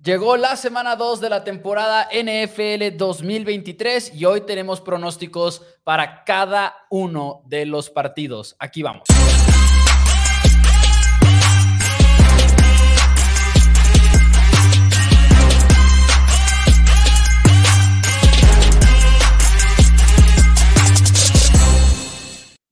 Llegó la semana 2 de la temporada NFL 2023 y hoy tenemos pronósticos para cada uno de los partidos. Aquí vamos.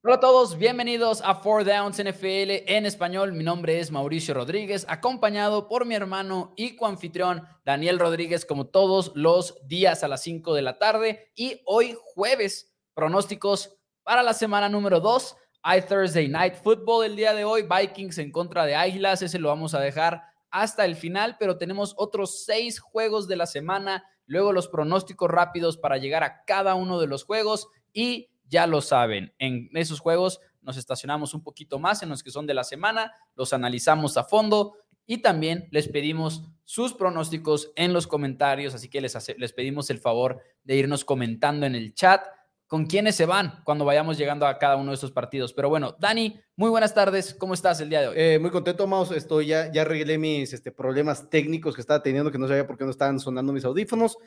Hola a todos, bienvenidos a Four Downs NFL en español. Mi nombre es Mauricio Rodríguez, acompañado por mi hermano y coanfitrión Daniel Rodríguez, como todos los días a las 5 de la tarde. Y hoy jueves, pronósticos para la semana número 2. Hay Thursday Night Football el día de hoy, Vikings en contra de Águilas, ese lo vamos a dejar hasta el final, pero tenemos otros seis juegos de la semana, luego los pronósticos rápidos para llegar a cada uno de los juegos y ya lo saben, en esos juegos nos estacionamos un poquito más en los que son de la semana, los analizamos a fondo y también les pedimos sus pronósticos en los comentarios, así que les, les pedimos el favor de irnos comentando en el chat con quiénes se van cuando vayamos llegando a cada uno de estos partidos. Pero bueno, Dani, muy buenas tardes. ¿Cómo estás el día de hoy? Eh, muy contento, Maus. Estoy ya, ya arreglé mis este, problemas técnicos que estaba teniendo, que no sabía por qué no estaban sonando mis audífonos.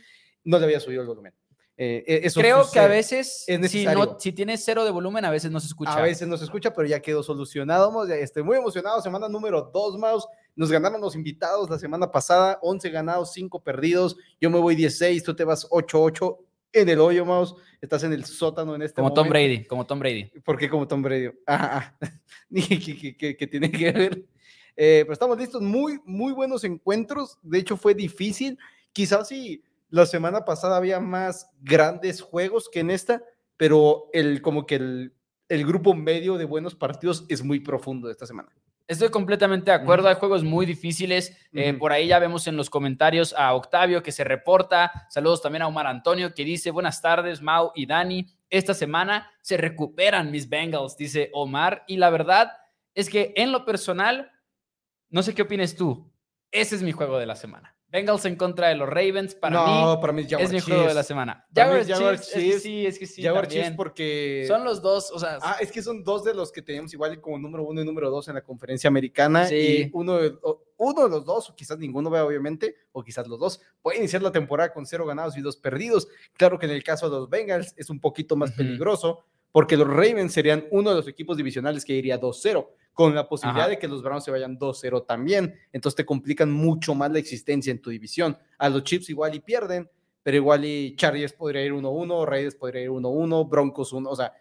No le había subido el volumen. Eh, e, eso Creo que a veces, si, no, si tienes cero de volumen, a veces no se escucha. A veces no se escucha, pero ya quedó solucionado. Estoy muy emocionado. Semana número dos, Maus. Nos ganaron los invitados la semana pasada, 11 ganados, 5 perdidos. Yo me voy 16, tú te vas 8-8 en el hoyo, Maus. Estás en el sótano en este como Tom Brady, como Tom Brady. ¿Por qué como Tom Brady? Ajá, ¿Qué, tiene que ver? Eh, pero estamos listos. Muy, muy buenos encuentros. De hecho, fue difícil. Quizás si la semana pasada había más grandes juegos que en esta, pero el, como que el, el grupo medio de buenos partidos es muy profundo esta semana. Estoy completamente de acuerdo, hay juegos muy difíciles. Eh, por ahí ya vemos en los comentarios a Octavio que se reporta. Saludos también a Omar Antonio que dice, buenas tardes, Mau y Dani. Esta semana se recuperan mis Bengals, dice Omar. Y la verdad es que en lo personal, no sé qué opinas tú, ese es mi juego de la semana. Bengals en contra de los Ravens, para mí, para mí es mi juego de la semana. Jaguars, Chiefs, es que sí, es que sí. Jaguars Chiefs porque... Son los dos, o sea... Ah, es que son dos de los que teníamos igual como número uno y número dos en la conferencia americana. Sí. Y uno de, uno de los dos, o quizás ninguno obviamente, o quizás los dos, puede iniciar la temporada con cero ganados y dos perdidos. Claro que en el caso de los Bengals es un poquito más peligroso, porque los Ravens serían uno de los equipos divisionales que iría 2-0 con la posibilidad de que los Browns se vayan 2-0 también. Entonces te complican mucho más la existencia en tu división. A los Chips igual y pierden, pero igual y Chargers podría ir 1-1, Raiders podría ir 1-1, Broncos 1, o sea,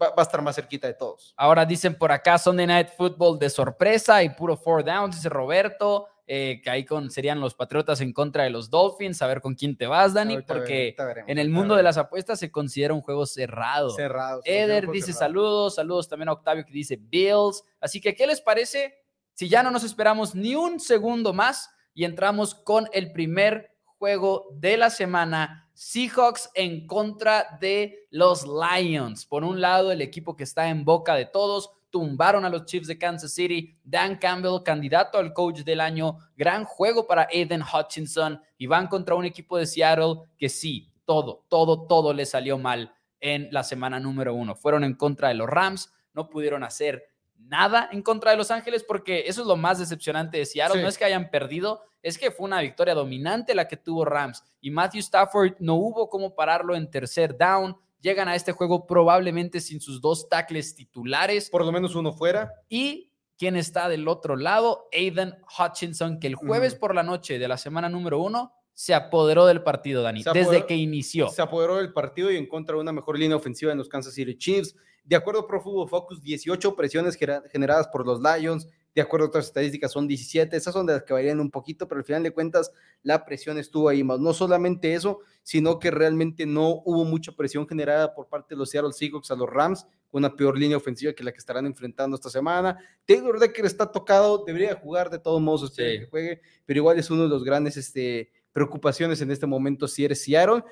va, a estar más cerquita de todos. Ahora dicen por acá Sunday Night Football de sorpresa y puro four downs, dice Roberto. Eh, que ahí con, serían los Patriotas en contra de los Dolphins, a ver con quién te vas, Dani, porque en el mundo de las apuestas se considera un juego cerrado. Cerrado. Eder dice saludos, saludos también a Octavio que dice Bills. Así que, ¿qué les parece si ya no nos esperamos ni un segundo más y entramos con el primer juego de la semana? Seahawks en contra de los Lions. Por un lado, el equipo que está en boca de todos, tumbaron a los Chiefs de Kansas City. Dan Campbell, candidato al coach del año. Gran juego para Aiden Hutchinson. Y van contra un equipo de Seattle que sí, todo, todo, todo le salió mal en la semana número uno. Fueron en contra de los Rams, no pudieron hacer nada en contra de Los Ángeles porque eso es lo más decepcionante de Seattle. No es que hayan perdido, es que fue una victoria dominante la que tuvo Rams. Y Matthew Stafford no hubo cómo pararlo en tercer down llegan a este juego probablemente sin sus dos tackles titulares. Por lo menos uno fuera. Y quién está del otro lado, Aiden Hutchinson, que el jueves por la noche de la semana número uno se apoderó del partido, Dani, desde que inició. Se apoderó del partido y encontró una mejor línea ofensiva en los Kansas City Chiefs. De acuerdo a Pro Football Focus, 18 presiones generadas por los Lions, de acuerdo a otras estadísticas, son 17. Esas son de las que varían un poquito, pero al final de cuentas la presión estuvo ahí más. No solamente eso, sino que realmente no hubo mucha presión generada por parte de los Seattle Seahawks a los Rams, con una peor línea ofensiva que la que estarán enfrentando esta semana. Taylor Decker está tocado, debería jugar de todos modos, usted que juegue, pero igual es uno de los grandes este, preocupaciones en este momento si eres Seattle.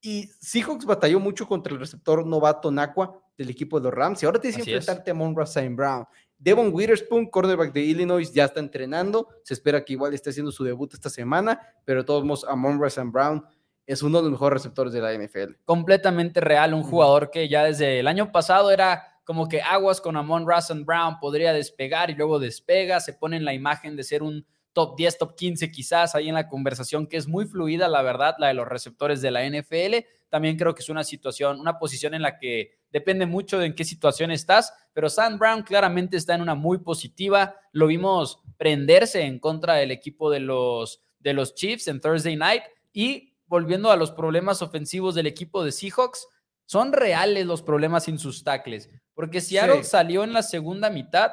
Y Seahawks batalló mucho contra el receptor novato Nakua del equipo de los Rams. Y ahora tienes que enfrentarte a Monroe Brown. Devon Witherspoon, cornerback de Illinois, ya está entrenando. Se espera que igual esté haciendo su debut esta semana, pero de todos modos, Amon St. Brown es uno de los mejores receptores de la NFL. Completamente real, un jugador que ya desde el año pasado era como que aguas con Amon St. Brown, podría despegar y luego despega, se pone en la imagen de ser un top 10, top 15 quizás ahí en la conversación, que es muy fluida, la verdad, la de los receptores de la NFL. También creo que es una situación, una posición en la que depende mucho de en qué situación estás, pero Sam Brown claramente está en una muy positiva. Lo vimos prenderse en contra del equipo de los, de los Chiefs en Thursday Night y volviendo a los problemas ofensivos del equipo de Seahawks, son reales los problemas sin sus tackles, porque Seattle salió en la segunda mitad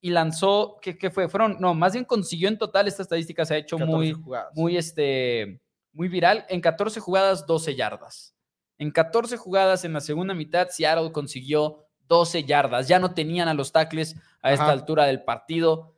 y lanzó, ¿qué, fue? Fueron, no, más bien consiguió en total, esta estadística se ha hecho muy, muy, este, muy viral, en 14 jugadas, 12 yardas. En 14 jugadas en la segunda mitad, Seattle consiguió 12 yardas. Ya no tenían a los tackles a esta altura del partido.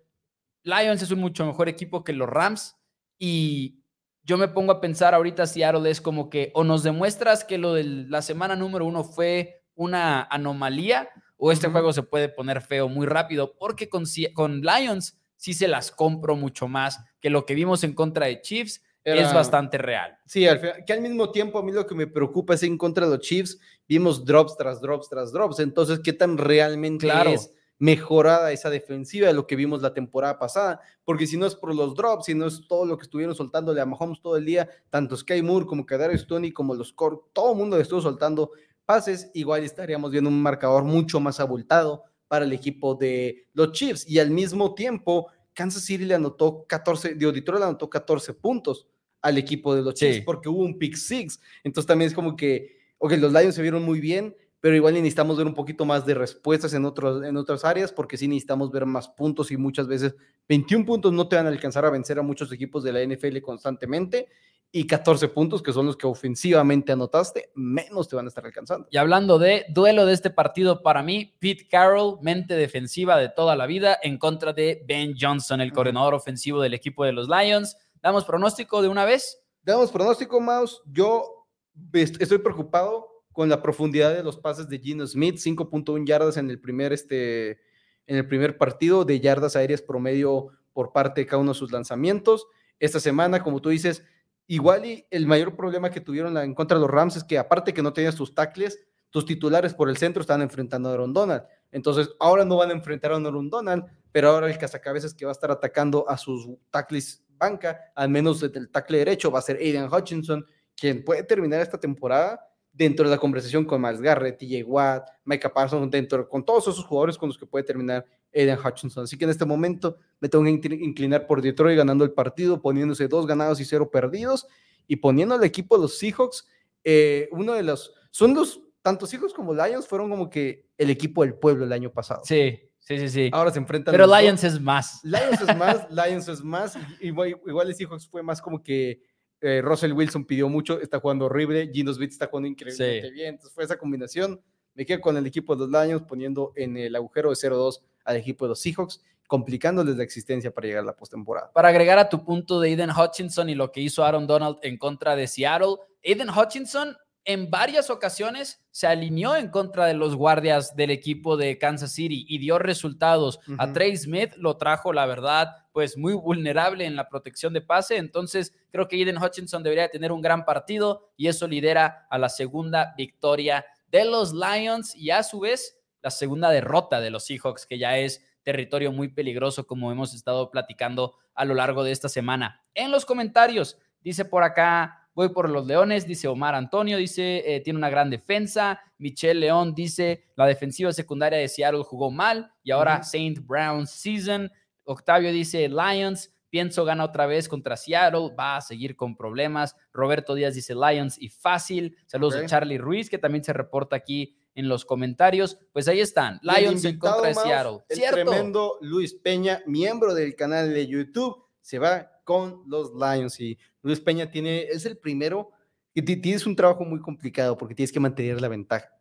Lions es un mucho mejor equipo que los Rams y yo me pongo a pensar ahorita Seattle es como que o nos demuestras que lo de la semana número uno fue una anomalía o este juego se puede poner feo muy rápido porque con, con Lions sí se las compro mucho más que lo que vimos en contra de Chiefs es bastante real. Sí, que al mismo tiempo a mí lo que me preocupa es en contra de los Chiefs, vimos drops tras drops tras drops, entonces qué tan realmente es mejorada esa defensiva de lo que vimos la temporada pasada, porque si no es por los drops, si no es todo lo que estuvieron soltándole a Mahomes todo el día, tanto Sky Moore como Kadarius Stoney como los Core, todo el mundo estuvo soltando pases, igual estaríamos viendo un marcador mucho más abultado para el equipo de los Chiefs. Y al mismo tiempo Kansas City le anotó 14, de Detroit le anotó 14 puntos al equipo de los Chiefs porque hubo un pick six. Entonces también es como que, ok, los Lions se vieron muy bien, pero igual necesitamos ver un poquito más de respuestas en, otros, en otras áreas porque sí necesitamos ver más puntos y muchas veces 21 puntos no te van a alcanzar a vencer a muchos equipos de la NFL constantemente y 14 puntos, que son los que ofensivamente anotaste, menos te van a estar alcanzando. Y hablando de duelo de este partido, para mí, Pete Carroll, mente defensiva de toda la vida, en contra de Ben Johnson, el coordinador ofensivo del equipo de los Lions. ¿Damos pronóstico de una vez? Damos pronóstico, Maus. Yo estoy preocupado con la profundidad de los pases de Gino Smith, 5.1 yardas en el primer este en el primer partido de yardas aéreas promedio por parte de cada uno de sus lanzamientos. Esta semana, como tú dices, igual y el mayor problema que tuvieron en contra de los Rams es que aparte que no tenías tus tackles, tus titulares por el centro estaban enfrentando a Aaron Donald. Entonces, ahora no van a enfrentar a Aaron Donald, pero ahora el cazacabezas que va a estar atacando a sus tackles banca, al menos desde el tackle derecho, va a ser Aiden Hutchinson, quien puede terminar esta temporada dentro de la conversación con Miles Garrett, TJ Watt, Micah Parsons, dentro, con todos esos jugadores con los que puede terminar Aiden Hutchinson. Así que en este momento me tengo que inclinar por Detroit ganando el partido, poniéndose dos ganados y cero perdidos, y poniendo al equipo de los Seahawks, eh, uno de los, son los, tanto Seahawks como Lions fueron como que el equipo del pueblo el año pasado. Sí, Sí, sí, sí. Ahora se enfrentan. Pero Lions es más. Lions es más, Lions es más. Igual, igual les fue más como que eh, Russell Wilson pidió mucho, está jugando horrible, Gino Smith está jugando increíblemente bien. Entonces fue esa combinación. Me quedo con el equipo de los Lions poniendo en el agujero de 0-2 al equipo de los Seahawks, complicándoles la existencia para llegar a la postemporada. Para agregar a tu punto de Aiden Hutchinson y lo que hizo Aaron Donald en contra de Seattle, Aiden Hutchinson en varias ocasiones se alineó en contra de los guardias del equipo de Kansas City y dio resultados. A Trey Smith lo trajo, la verdad, pues muy vulnerable en la protección de pase. Entonces, creo que Eden Hutchinson debería tener un gran partido y eso lidera a la segunda victoria de los Lions y a su vez la segunda derrota de los Seahawks, que ya es territorio muy peligroso, como hemos estado platicando a lo largo de esta semana. En los comentarios, dice por acá Voy por los Leones, dice Omar Antonio, dice, eh, tiene una gran defensa. Michelle León dice, la defensiva secundaria de Seattle jugó mal y ahora Saint Brown season. Octavio dice, Lions, pienso gana otra vez contra Seattle, va a seguir con problemas. Roberto Díaz dice Lions y fácil. Saludos a Charlie Ruiz, que también se reporta aquí en los comentarios. Pues ahí están, Lions en contra de Seattle. El tremendo Luis Peña, miembro del canal de YouTube, se va con los Lions y Luis Peña tiene, es el primero y tienes un trabajo muy complicado porque tienes que mantener la ventaja.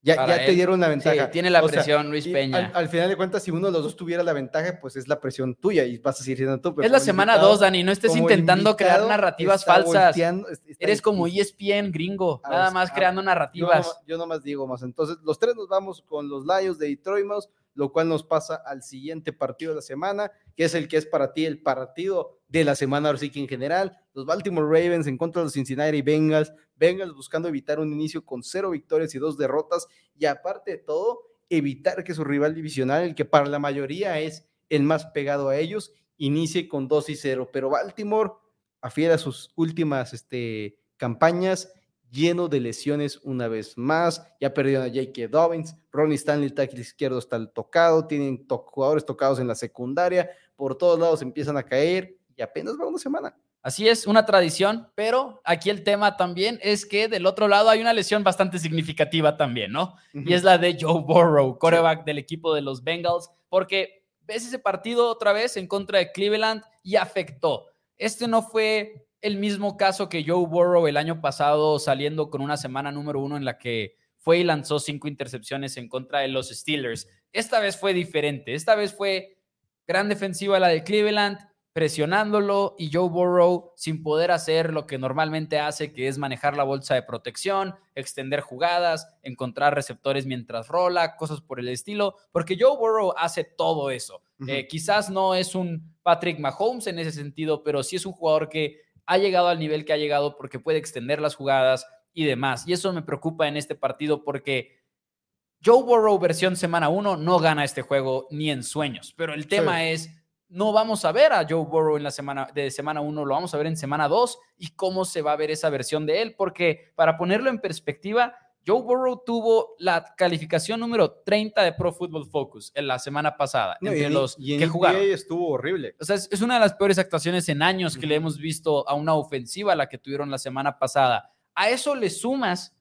Ya, ya te dieron la ventaja. tiene la presión Luis Peña. Al, final de cuentas, si uno de los dos tuviera la ventaja, pues es la presión tuya y vas a seguir siendo tú. es la semana dos, Dani. No estés intentando crear narrativas falsas. Eres como ESPN gringo, nada más creando narrativas. Yo, no, más digo más. Entonces, los tres nos vamos con los Lions de Detroit, lo cual nos pasa al siguiente partido de la semana, que es el que es para ti el partido de la semana, ahora sí que en general, los Baltimore Ravens en contra de los Cincinnati Bengals, Bengals buscando evitar un inicio con cero victorias y dos derrotas, y aparte de todo, evitar que su rival divisional, el que para la mayoría es el más pegado a ellos, inicie con 2 y 0, pero Baltimore afiera sus últimas este, campañas lleno de lesiones una vez más. Ya perdieron a J.K. Dobbins, Ronnie Stanley, el tackle izquierdo, está tocado. Tienen jugadores tocados en la secundaria. Por todos lados empiezan a caer y apenas va una semana. Así es, una tradición, pero aquí el tema también es que del otro lado hay una lesión bastante significativa también, ¿no? Y es la de Joe Burrow, coreback del equipo de los Bengals, porque ves ese partido otra vez en contra de Cleveland y afectó. Este no fue el mismo caso que Joe Burrow el año pasado saliendo con una semana número uno en la que fue y lanzó cinco intercepciones en contra de los Steelers. Esta vez fue diferente. Esta vez fue gran defensiva la de Cleveland, presionándolo y Joe Burrow sin poder hacer lo que normalmente hace, que es manejar la bolsa de protección, extender jugadas, encontrar receptores mientras rola, cosas por el estilo, porque Joe Burrow hace todo eso. Eh, quizás no es un Patrick Mahomes en ese sentido, pero sí es un jugador que ha llegado al nivel que ha llegado porque puede extender las jugadas y demás. Y eso me preocupa en este partido porque Joe Burrow versión semana 1 no gana este juego ni en sueños, pero el tema es no vamos a ver a Joe Burrow en la semana de semana 1, lo vamos a ver en semana 2 y cómo se va a ver esa versión de él, porque para ponerlo en perspectiva, Joe Burrow tuvo la calificación número 30 de Pro Football Focus en la semana pasada. entre los que jugaron. estuvo horrible. O sea, es, una de las peores actuaciones en años que le hemos visto a una ofensiva, la que tuvieron la semana pasada. A eso le sumas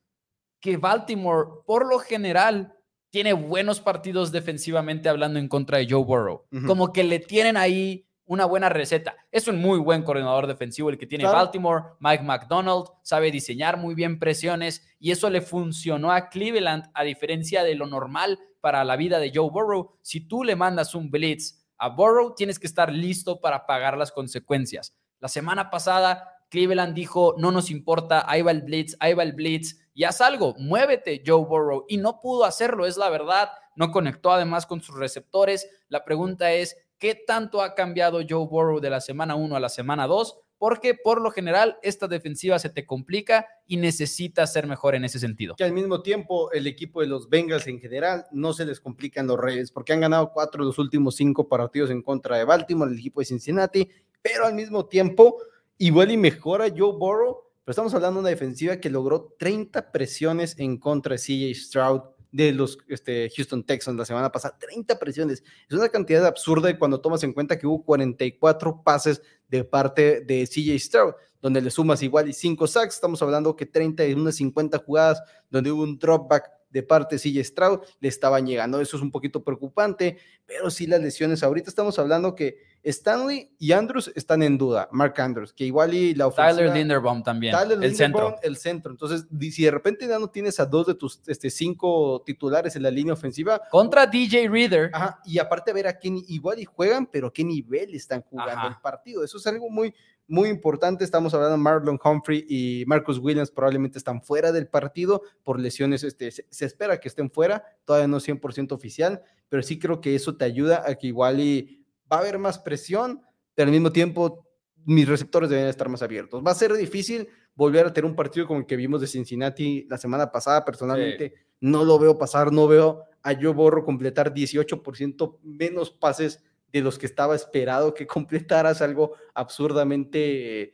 que Baltimore, por lo general, tiene buenos partidos defensivamente hablando en contra de Joe Burrow. Como que le tienen ahí una buena receta. Es un muy buen coordinador defensivo el que tiene Baltimore, Mike McDonald, sabe diseñar muy bien presiones y eso le funcionó a Cleveland a diferencia de lo normal para la vida de Joe Burrow. Si tú le mandas un blitz a Burrow, tienes que estar listo para pagar las consecuencias. La semana pasada Cleveland dijo, no nos importa, ahí va el blitz, ahí va el blitz, y haz algo, muévete Joe Burrow. Y no pudo hacerlo, es la verdad. No conectó además con sus receptores. La pregunta es, ¿qué tanto ha cambiado Joe Burrow de la semana 1 a la semana 2? Porque por lo general esta defensiva se te complica y necesita ser mejor en ese sentido. Que al mismo tiempo el equipo de los Bengals en general no se les complican los Ravens porque han ganado cuatro de los últimos cinco partidos en contra de Baltimore, el equipo de Cincinnati, pero al mismo tiempo igual y mejora Joe Burrow, pero estamos hablando de una defensiva que logró 30 presiones en contra de CJ Stroud de los este, Houston Texans la semana pasada, 30 presiones. Es una cantidad absurda cuando tomas en cuenta que hubo 44 pases de parte de CJ Stroud, donde le sumas igual y 5 sacks, estamos hablando que 30 y unas 50 jugadas donde hubo un dropback de parte de CJ Stroud, le estaban llegando. Eso es un poquito preocupante, pero sí las lesiones. Ahorita estamos hablando que Stanley y Andrews están en duda. Mark Andrews, que igual y la ofensiva. Tyler Linderbaum también. el centro. El centro. Entonces, si de repente ya no tienes a dos de tus este, cinco titulares en la línea ofensiva. Contra DJ Reader. Ajá, y aparte ver a quién igual y juegan, pero a qué nivel están jugando el partido. Eso es algo muy, muy importante. Estamos hablando de Marlon Humphrey y Marcus Williams probablemente están fuera del partido por lesiones. Este, se, se espera que estén fuera, todavía no 100% oficial, pero sí creo que eso te ayuda a que igual y va a haber más presión, pero al mismo tiempo mis receptores deben estar más abiertos. Va a ser difícil volver a tener un partido como el que vimos de Cincinnati la semana pasada. Personalmente, no lo veo pasar, no veo a Joe Borro completar 18% menos pases de los que estaba esperado que completaras algo absurdamente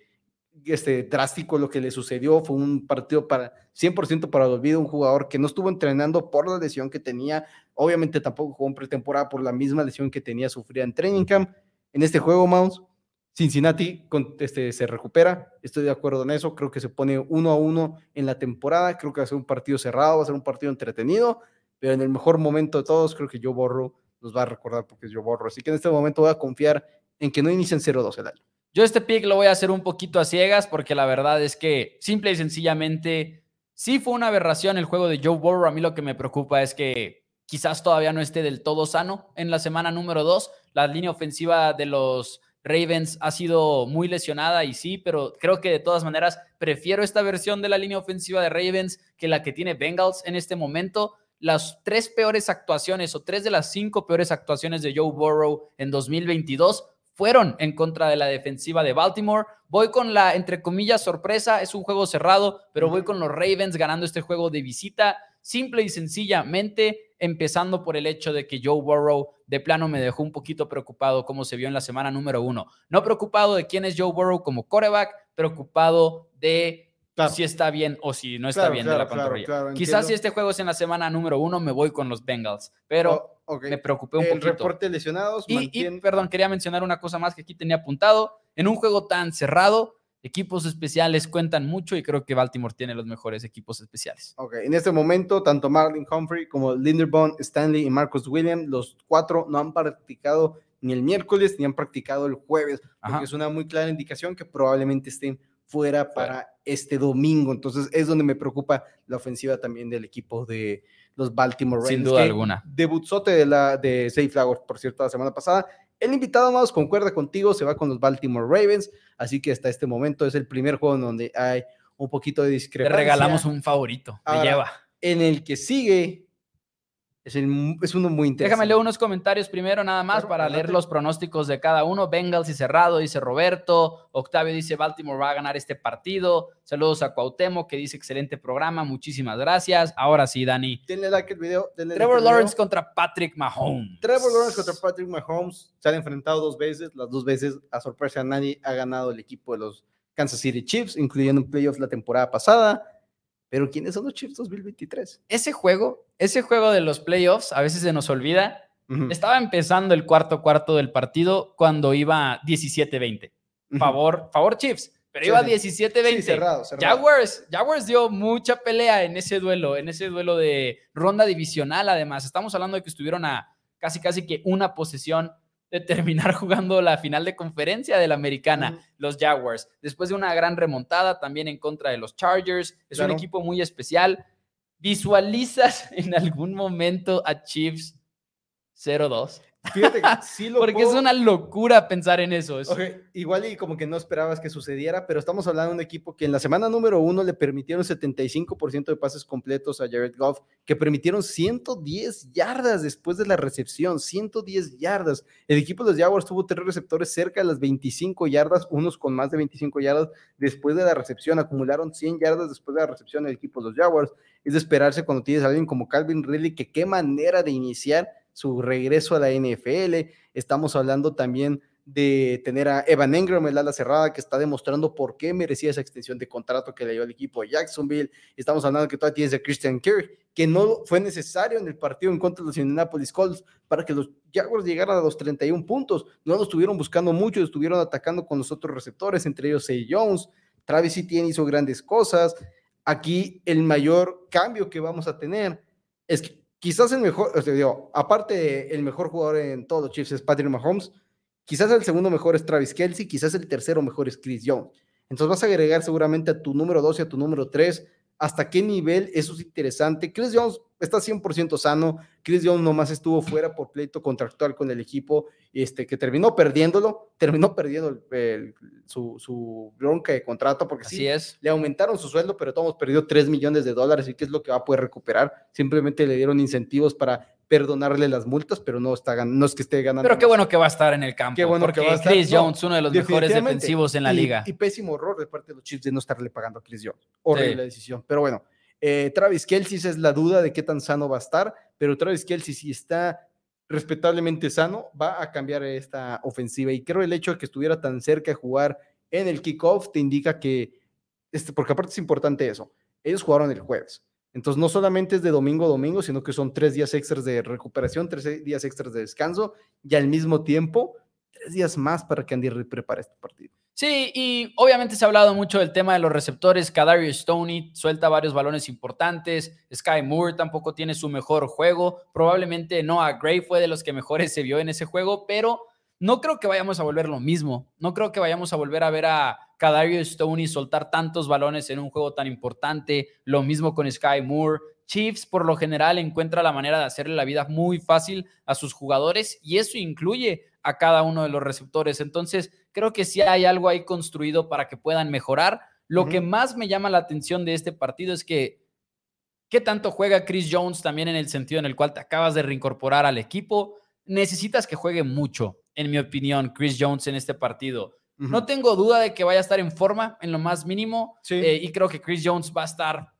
este, drástico lo que le sucedió. Fue un partido para 100% para el olvido, un jugador que no estuvo entrenando por la lesión que tenía. Obviamente tampoco jugó en pretemporada por la misma lesión que tenía sufrida en training camp. En este juego, Mounts, Cincinnati este, se recupera. Estoy de acuerdo en eso. Creo que se pone uno a uno en la temporada. Creo que va a ser un partido cerrado, va a ser un partido entretenido. Pero en el mejor momento de todos, creo que yo borro nos va a recordar porque yo borro. Así que en este momento voy a confiar en que no inicien 0-2 el año. Yo este pick lo voy a hacer un poquito a ciegas porque la verdad es que simple y sencillamente sí fue una aberración el juego de Joe Burrow. A mí lo que me preocupa es que quizás todavía no esté del todo sano en la semana número 2. La línea ofensiva de los Ravens ha sido muy lesionada y sí, pero creo que de todas maneras prefiero esta versión de la línea ofensiva de Ravens que la que tiene Bengals en este momento. Las tres peores actuaciones o tres de las cinco peores actuaciones de Joe Burrow en 2022 fueron en contra de la defensiva de Baltimore. Voy con la, entre comillas, sorpresa. Es un juego cerrado, pero voy con los Ravens ganando este juego de visita. simple y sencillamente empezando por el hecho de que Joe Burrow de plano me dejó un poquito preocupado como se vio en la semana número uno. No preocupado de quién es Joe Burrow como coreback, preocupado de si está bien o si no está bien de la pantorrilla. Quizás si este juego es en la semana número uno, me voy con los Bengals, pero oh, me preocupé un el poquito. reporte lesionados. Y, perdón, quería mencionar una cosa más que aquí tenía apuntado. En un juego tan cerrado, equipos especiales cuentan mucho y creo que Baltimore tiene los mejores equipos especiales. Ok, en este momento, tanto Marlin Humphrey como Linderbaum, Stanley y Marcus Williams, los cuatro no han practicado ni el miércoles ni han practicado el jueves, porque es una muy clara indicación que probablemente estén fuera para este domingo. Entonces es donde me preocupa la ofensiva también del equipo de los Baltimore Ravens. Sin duda alguna. Debutzote de la de Safe Flowers, por cierto, la semana pasada. El invitado más concuerda contigo, se va con los Baltimore Ravens, así que hasta este momento es el primer juego en donde hay un poquito de discrepancia. Le regalamos un favorito, me lleva. En el que sigue es, uno muy interesante. Déjame leer unos comentarios primero, nada más, para leer los pronósticos de cada uno. Bengals y Cerrado, dice Roberto. Octavio dice Baltimore va a ganar este partido. Saludos a Cuauhtémoc, que dice excelente programa. Muchísimas gracias. Ahora sí, Dani. Denle like al video. Trevor Lawrence contra Patrick Mahomes. Trevor Lawrence contra Patrick Mahomes. Se han enfrentado dos veces. Las dos veces, a sorpresa de nadie, ha ganado el equipo de los Kansas City Chiefs, incluyendo en playoffs la temporada pasada. Pero ¿quiénes son los Chiefs 2023? Ese juego, ese juego de los playoffs, a veces se nos olvida. Estaba empezando el cuarto cuarto del partido cuando iba 17-20. Favor, favor Chiefs, pero iba 17-20. cerrado, Jaguars, Jaguars dio mucha pelea en ese duelo, en ese duelo de ronda divisional además. Estamos hablando de que estuvieron a casi casi que una posesión de terminar jugando la final de conferencia de la americana, los Jaguars, después de una gran remontada también en contra de los Chargers. Es un equipo muy especial. ¿Visualizas en algún momento a Chiefs 0-2? Fíjate sí lo Porque es una locura pensar en eso. igual y como que no esperabas que sucediera, pero estamos hablando de un equipo que en la semana número uno le permitieron 75% de pases completos a Jared Goff, que permitieron 110 yardas después de la recepción, 110 yardas. El equipo de los Jaguars tuvo tres receptores cerca de las 25 yardas, unos con más de 25 yardas después de la recepción, acumularon 100 yardas después de la recepción del equipo de los Jaguars. Es de esperarse cuando tienes a alguien como Calvin Ridley, que qué manera de iniciar su regreso a la NFL. Estamos hablando también de tener a Evan Engram, el ala cerrada, que está demostrando por qué merecía esa extensión de contrato que le dio al equipo de Jacksonville. Estamos hablando que todavía tienes a Christian Kirk, que no fue necesario en el partido en contra de los Indianapolis Colts para que los Jaguars llegaran a los 31 puntos. No lo estuvieron buscando mucho, estuvieron atacando con los otros receptores, entre ellos Say Jones. Travis Etienne hizo grandes cosas. Aquí el mayor cambio que vamos a tener es que quizás el mejor, o sea, digo, aparte el mejor jugador en todos los Chiefs es Patrick Mahomes, quizás el segundo mejor es Travis Kelsey, quizás el tercero mejor es Chris Young. Entonces vas a agregar seguramente a tu número 2 y a tu número 3 hasta qué nivel eso es interesante. Chris Jones está 100% sano. Chris Jones nomás estuvo fuera por pleito contractual con el equipo, este, que terminó perdiéndolo, terminó perdiendo su, bronca de contrato, porque sí, es. le aumentaron su sueldo, pero todos perdió 3 millones de dólares y qué es lo que va a poder recuperar. Simplemente le dieron incentivos para perdonarle las multas, pero no, está, no es que esté ganando. Pero qué bueno que va a estar en el campo. Qué bueno que va a estar. Chris Jones, uno de los mejores defensivos en la liga. Y pésimo error de parte de los Chiefs de no estarle pagando a Chris Jones. Horrible decisión. Pero bueno, eh, Travis Kelsey es la duda de qué tan sano va a estar, pero Travis Kelsey si está respetablemente sano, va a cambiar esta ofensiva. Y creo el hecho de que estuviera tan cerca de jugar en el kickoff te indica que, este, porque aparte es importante eso, ellos jugaron el jueves. Entonces, no solamente es de domingo a domingo, sino que son tres días extras de recuperación, tres días extras de descanso y al mismo tiempo, tres días más para que Andy Reid prepare este partido. Sí, y obviamente se ha hablado mucho del tema de los receptores. Kadarius Stoney suelta varios balones importantes. Sky Moore tampoco tiene su mejor juego. Probablemente Noah Gray fue de los que mejores se vio en ese juego, pero no creo que vayamos a volver lo mismo. No creo que vayamos a volver a ver a Kadarius Stoney soltar tantos balones en un juego tan importante. Lo mismo con Sky Moore. Chiefs por lo general encuentra la manera de hacerle la vida muy fácil a sus jugadores y eso incluye a cada uno de los receptores. Entonces, creo que sí hay algo ahí construido para que puedan mejorar. Lo que más me llama la atención de este partido es que qué tanto juega Chris Jones también en el sentido en el cual te acabas de reincorporar al equipo. Necesitas que juegue mucho, en mi opinión, Chris Jones en este partido. No tengo duda de que vaya a estar en forma en lo más mínimo eh, y creo que Chris Jones va a estar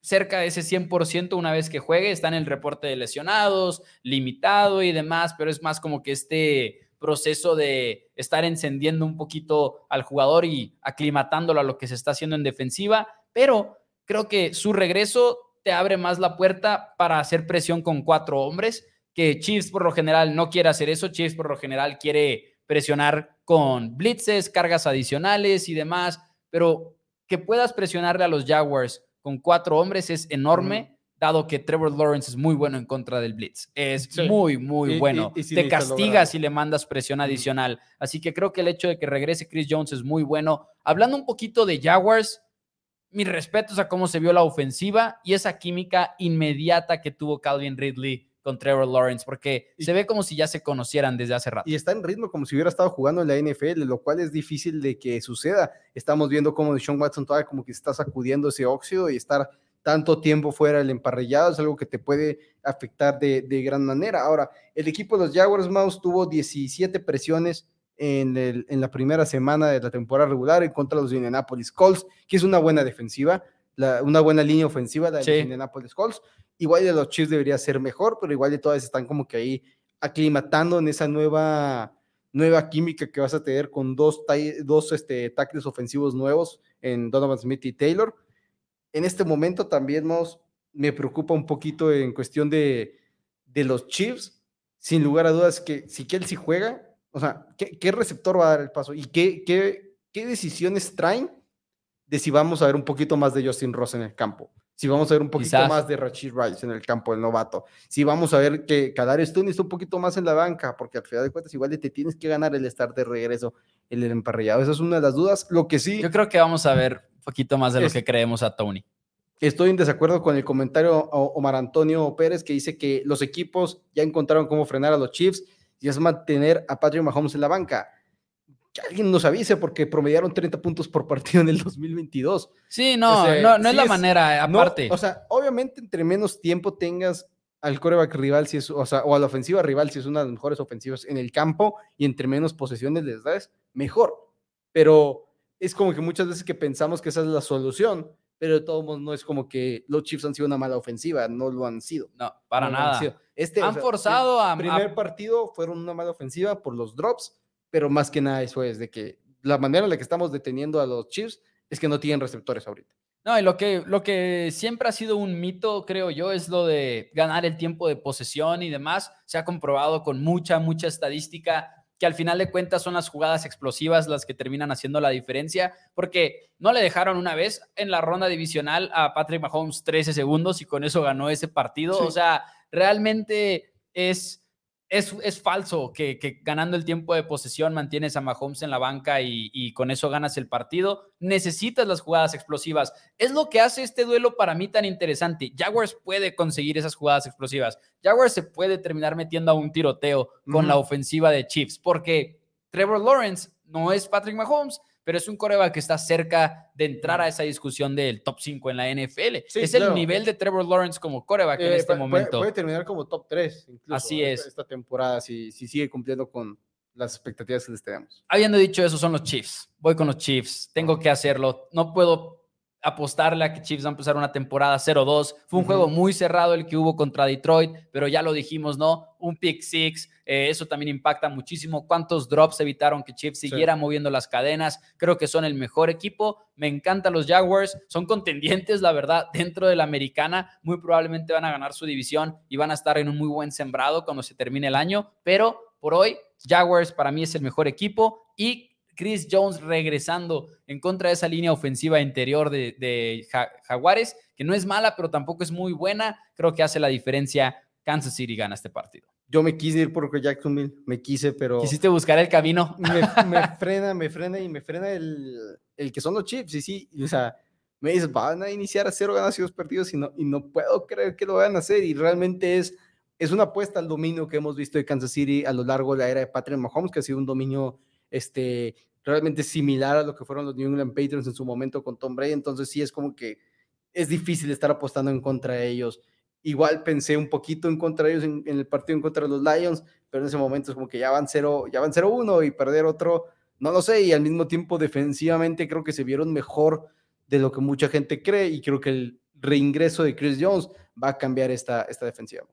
cerca de ese 100% una vez que juegue. Está en el reporte de lesionados, limitado y demás, pero es más como que este proceso de estar encendiendo un poquito al jugador y aclimatándolo a lo que se está haciendo en defensiva, pero creo que su regreso te abre más la puerta para hacer presión con cuatro hombres, que Chiefs por lo general no quiere hacer eso, Chiefs por lo general quiere presionar con blitzes, cargas adicionales y demás, pero que puedas presionarle a los Jaguars con cuatro hombres es enorme, dado que Trevor Lawrence es muy bueno en contra del blitz. Es muy, muy bueno. Te castiga si le mandas presión adicional. Así que creo que el hecho de que regrese Chris Jones es muy bueno. Hablando un poquito de Jaguars, mis respetos a cómo se vio la ofensiva y esa química inmediata que tuvo Calvin Ridley con Trevor Lawrence, porque se ve como si ya se conocieran desde hace rato. Y está en ritmo como si hubiera estado jugando en la NFL, lo cual es difícil de que suceda. Estamos viendo cómo Sean Watson todavía como que está sacudiendo ese óxido y estar tanto tiempo fuera del emparrillado es algo que te puede afectar de, gran manera. Ahora, el equipo de los Jaguars Mouse tuvo 17 presiones en, en, la primera semana de la temporada regular en contra de los Indianapolis Colts, que es una buena defensiva, una buena línea ofensiva de los Indianapolis Colts. Igual de los Chiefs debería ser mejor, pero igual de todas están como que ahí aclimatando en esa nueva, nueva química que vas a tener con dos, dos este, tackles ofensivos nuevos en Donovan Smith y Taylor. En este momento también me preocupa un poquito en cuestión de, de los Chiefs. Sin lugar a dudas que si Kelsey juega, o sea, ¿qué, ¿qué, receptor va a dar el paso? ¿Y qué, qué, qué decisiones traen de si vamos a ver un poquito más de Justin Ross en el campo? si vamos a ver un poquito más de Rachid Rice en el campo del novato, si vamos a ver que Kadar Stone está un poquito más en la banca, porque al final de cuentas igual te tienes que ganar el estar de regreso en el emparrillado. Esa es una de las dudas. Lo que sí... Yo creo que vamos a ver un poquito más de lo que creemos a Tony. Estoy en desacuerdo con el comentario Omar Antonio Pérez que dice que los equipos ya encontraron cómo frenar a los Chiefs y es mantener a Patrick Mahomes en la banca que alguien nos avise porque promediaron 30 puntos por partido en el 2022. Sí, no, no, no es la manera, aparte. o sea, obviamente entre menos tiempo tengas al coreback rival, si es, o, sea, o a la ofensiva rival, si es una de las mejores ofensivas en el campo y entre menos posesiones les das, mejor. Pero es como que muchas veces que pensamos que esa es la solución, pero de todos modos no es como que los Chiefs han sido una mala ofensiva, no lo han sido. No, para nada. Han, este, han forzado a... El primer partido fueron una mala ofensiva por los drops, pero más que nada eso es de que la manera en la que estamos deteniendo a los Chiefs es que no tienen receptores ahorita. No, y lo que, lo que siempre ha sido un mito, creo yo, es lo de ganar el tiempo de posesión y demás. Se ha comprobado con mucha, mucha estadística que al final de cuentas son las jugadas explosivas las que terminan haciendo la diferencia, porque no le dejaron una vez en la ronda divisional a Patrick Mahomes 13 segundos y con eso ganó ese partido. O sea, realmente es es, falso que, ganando el tiempo de posesión mantienes a Mahomes en la banca y, con eso ganas el partido. Necesitas las jugadas explosivas. Es lo que hace este duelo para mí tan interesante. Jaguars puede conseguir esas jugadas explosivas. Jaguars se puede terminar metiendo a un tiroteo con la ofensiva de Chiefs porque Trevor Lawrence no es Patrick Mahomes, pero es un coreback que está cerca de entrar a esa discusión del top 5 en la NFL. es el nivel de Trevor Lawrence como coreback en eh, este momento. Puede, terminar como top 3 incluso. Así es. Esta, temporada, si, si sigue cumpliendo con las expectativas que les tenemos. Habiendo dicho eso, son los Chiefs. Voy con los Chiefs. Tengo que hacerlo. No puedo apostarle a que Chiefs va a empezar una temporada 0-2. Fue un juego muy cerrado el que hubo contra Detroit, pero ya lo dijimos, ¿no? Un pick six, eh, eso también impacta muchísimo. ¿Cuántos drops evitaron que Chiefs siguiera moviendo las cadenas? Creo que son el mejor equipo. Me encantan los Jaguars. Son contendientes, la verdad, dentro de la americana. Muy probablemente van a ganar su división y van a estar en un muy buen sembrado cuando se termine el año, pero por hoy, Jaguars para mí es el mejor equipo y Chris Jones regresando en contra de esa línea ofensiva interior de, Jaguares, que no es mala, pero tampoco es muy buena. Creo que hace la diferencia. Kansas City gana este partido. Yo me quise ir por Jacksonville, me quise, pero. Quisiste buscar el camino. Me, frena, me frena y me frena el, el que son los chips. Y sí, o sea, me dice, van a iniciar a cero ganas y dos partidos y no, y no puedo creer que lo vayan a hacer. Y realmente es, es una apuesta al dominio que hemos visto de Kansas City a lo largo de la era de Patrick Mahomes, que ha sido un dominio este, realmente similar a lo que fueron los New England Patriots en su momento con Tom Brady, entonces sí es como que es difícil estar apostando en contra de ellos. Igual pensé un poquito en contra de ellos en, el partido en contra de los Lions, pero en ese momento es como que ya van 0, ya van 0-1 y perder otro, no lo sé, y al mismo tiempo defensivamente creo que se vieron mejor de lo que mucha gente cree y creo que reingreso de Chris Jones va a cambiar esta, esta defensiva.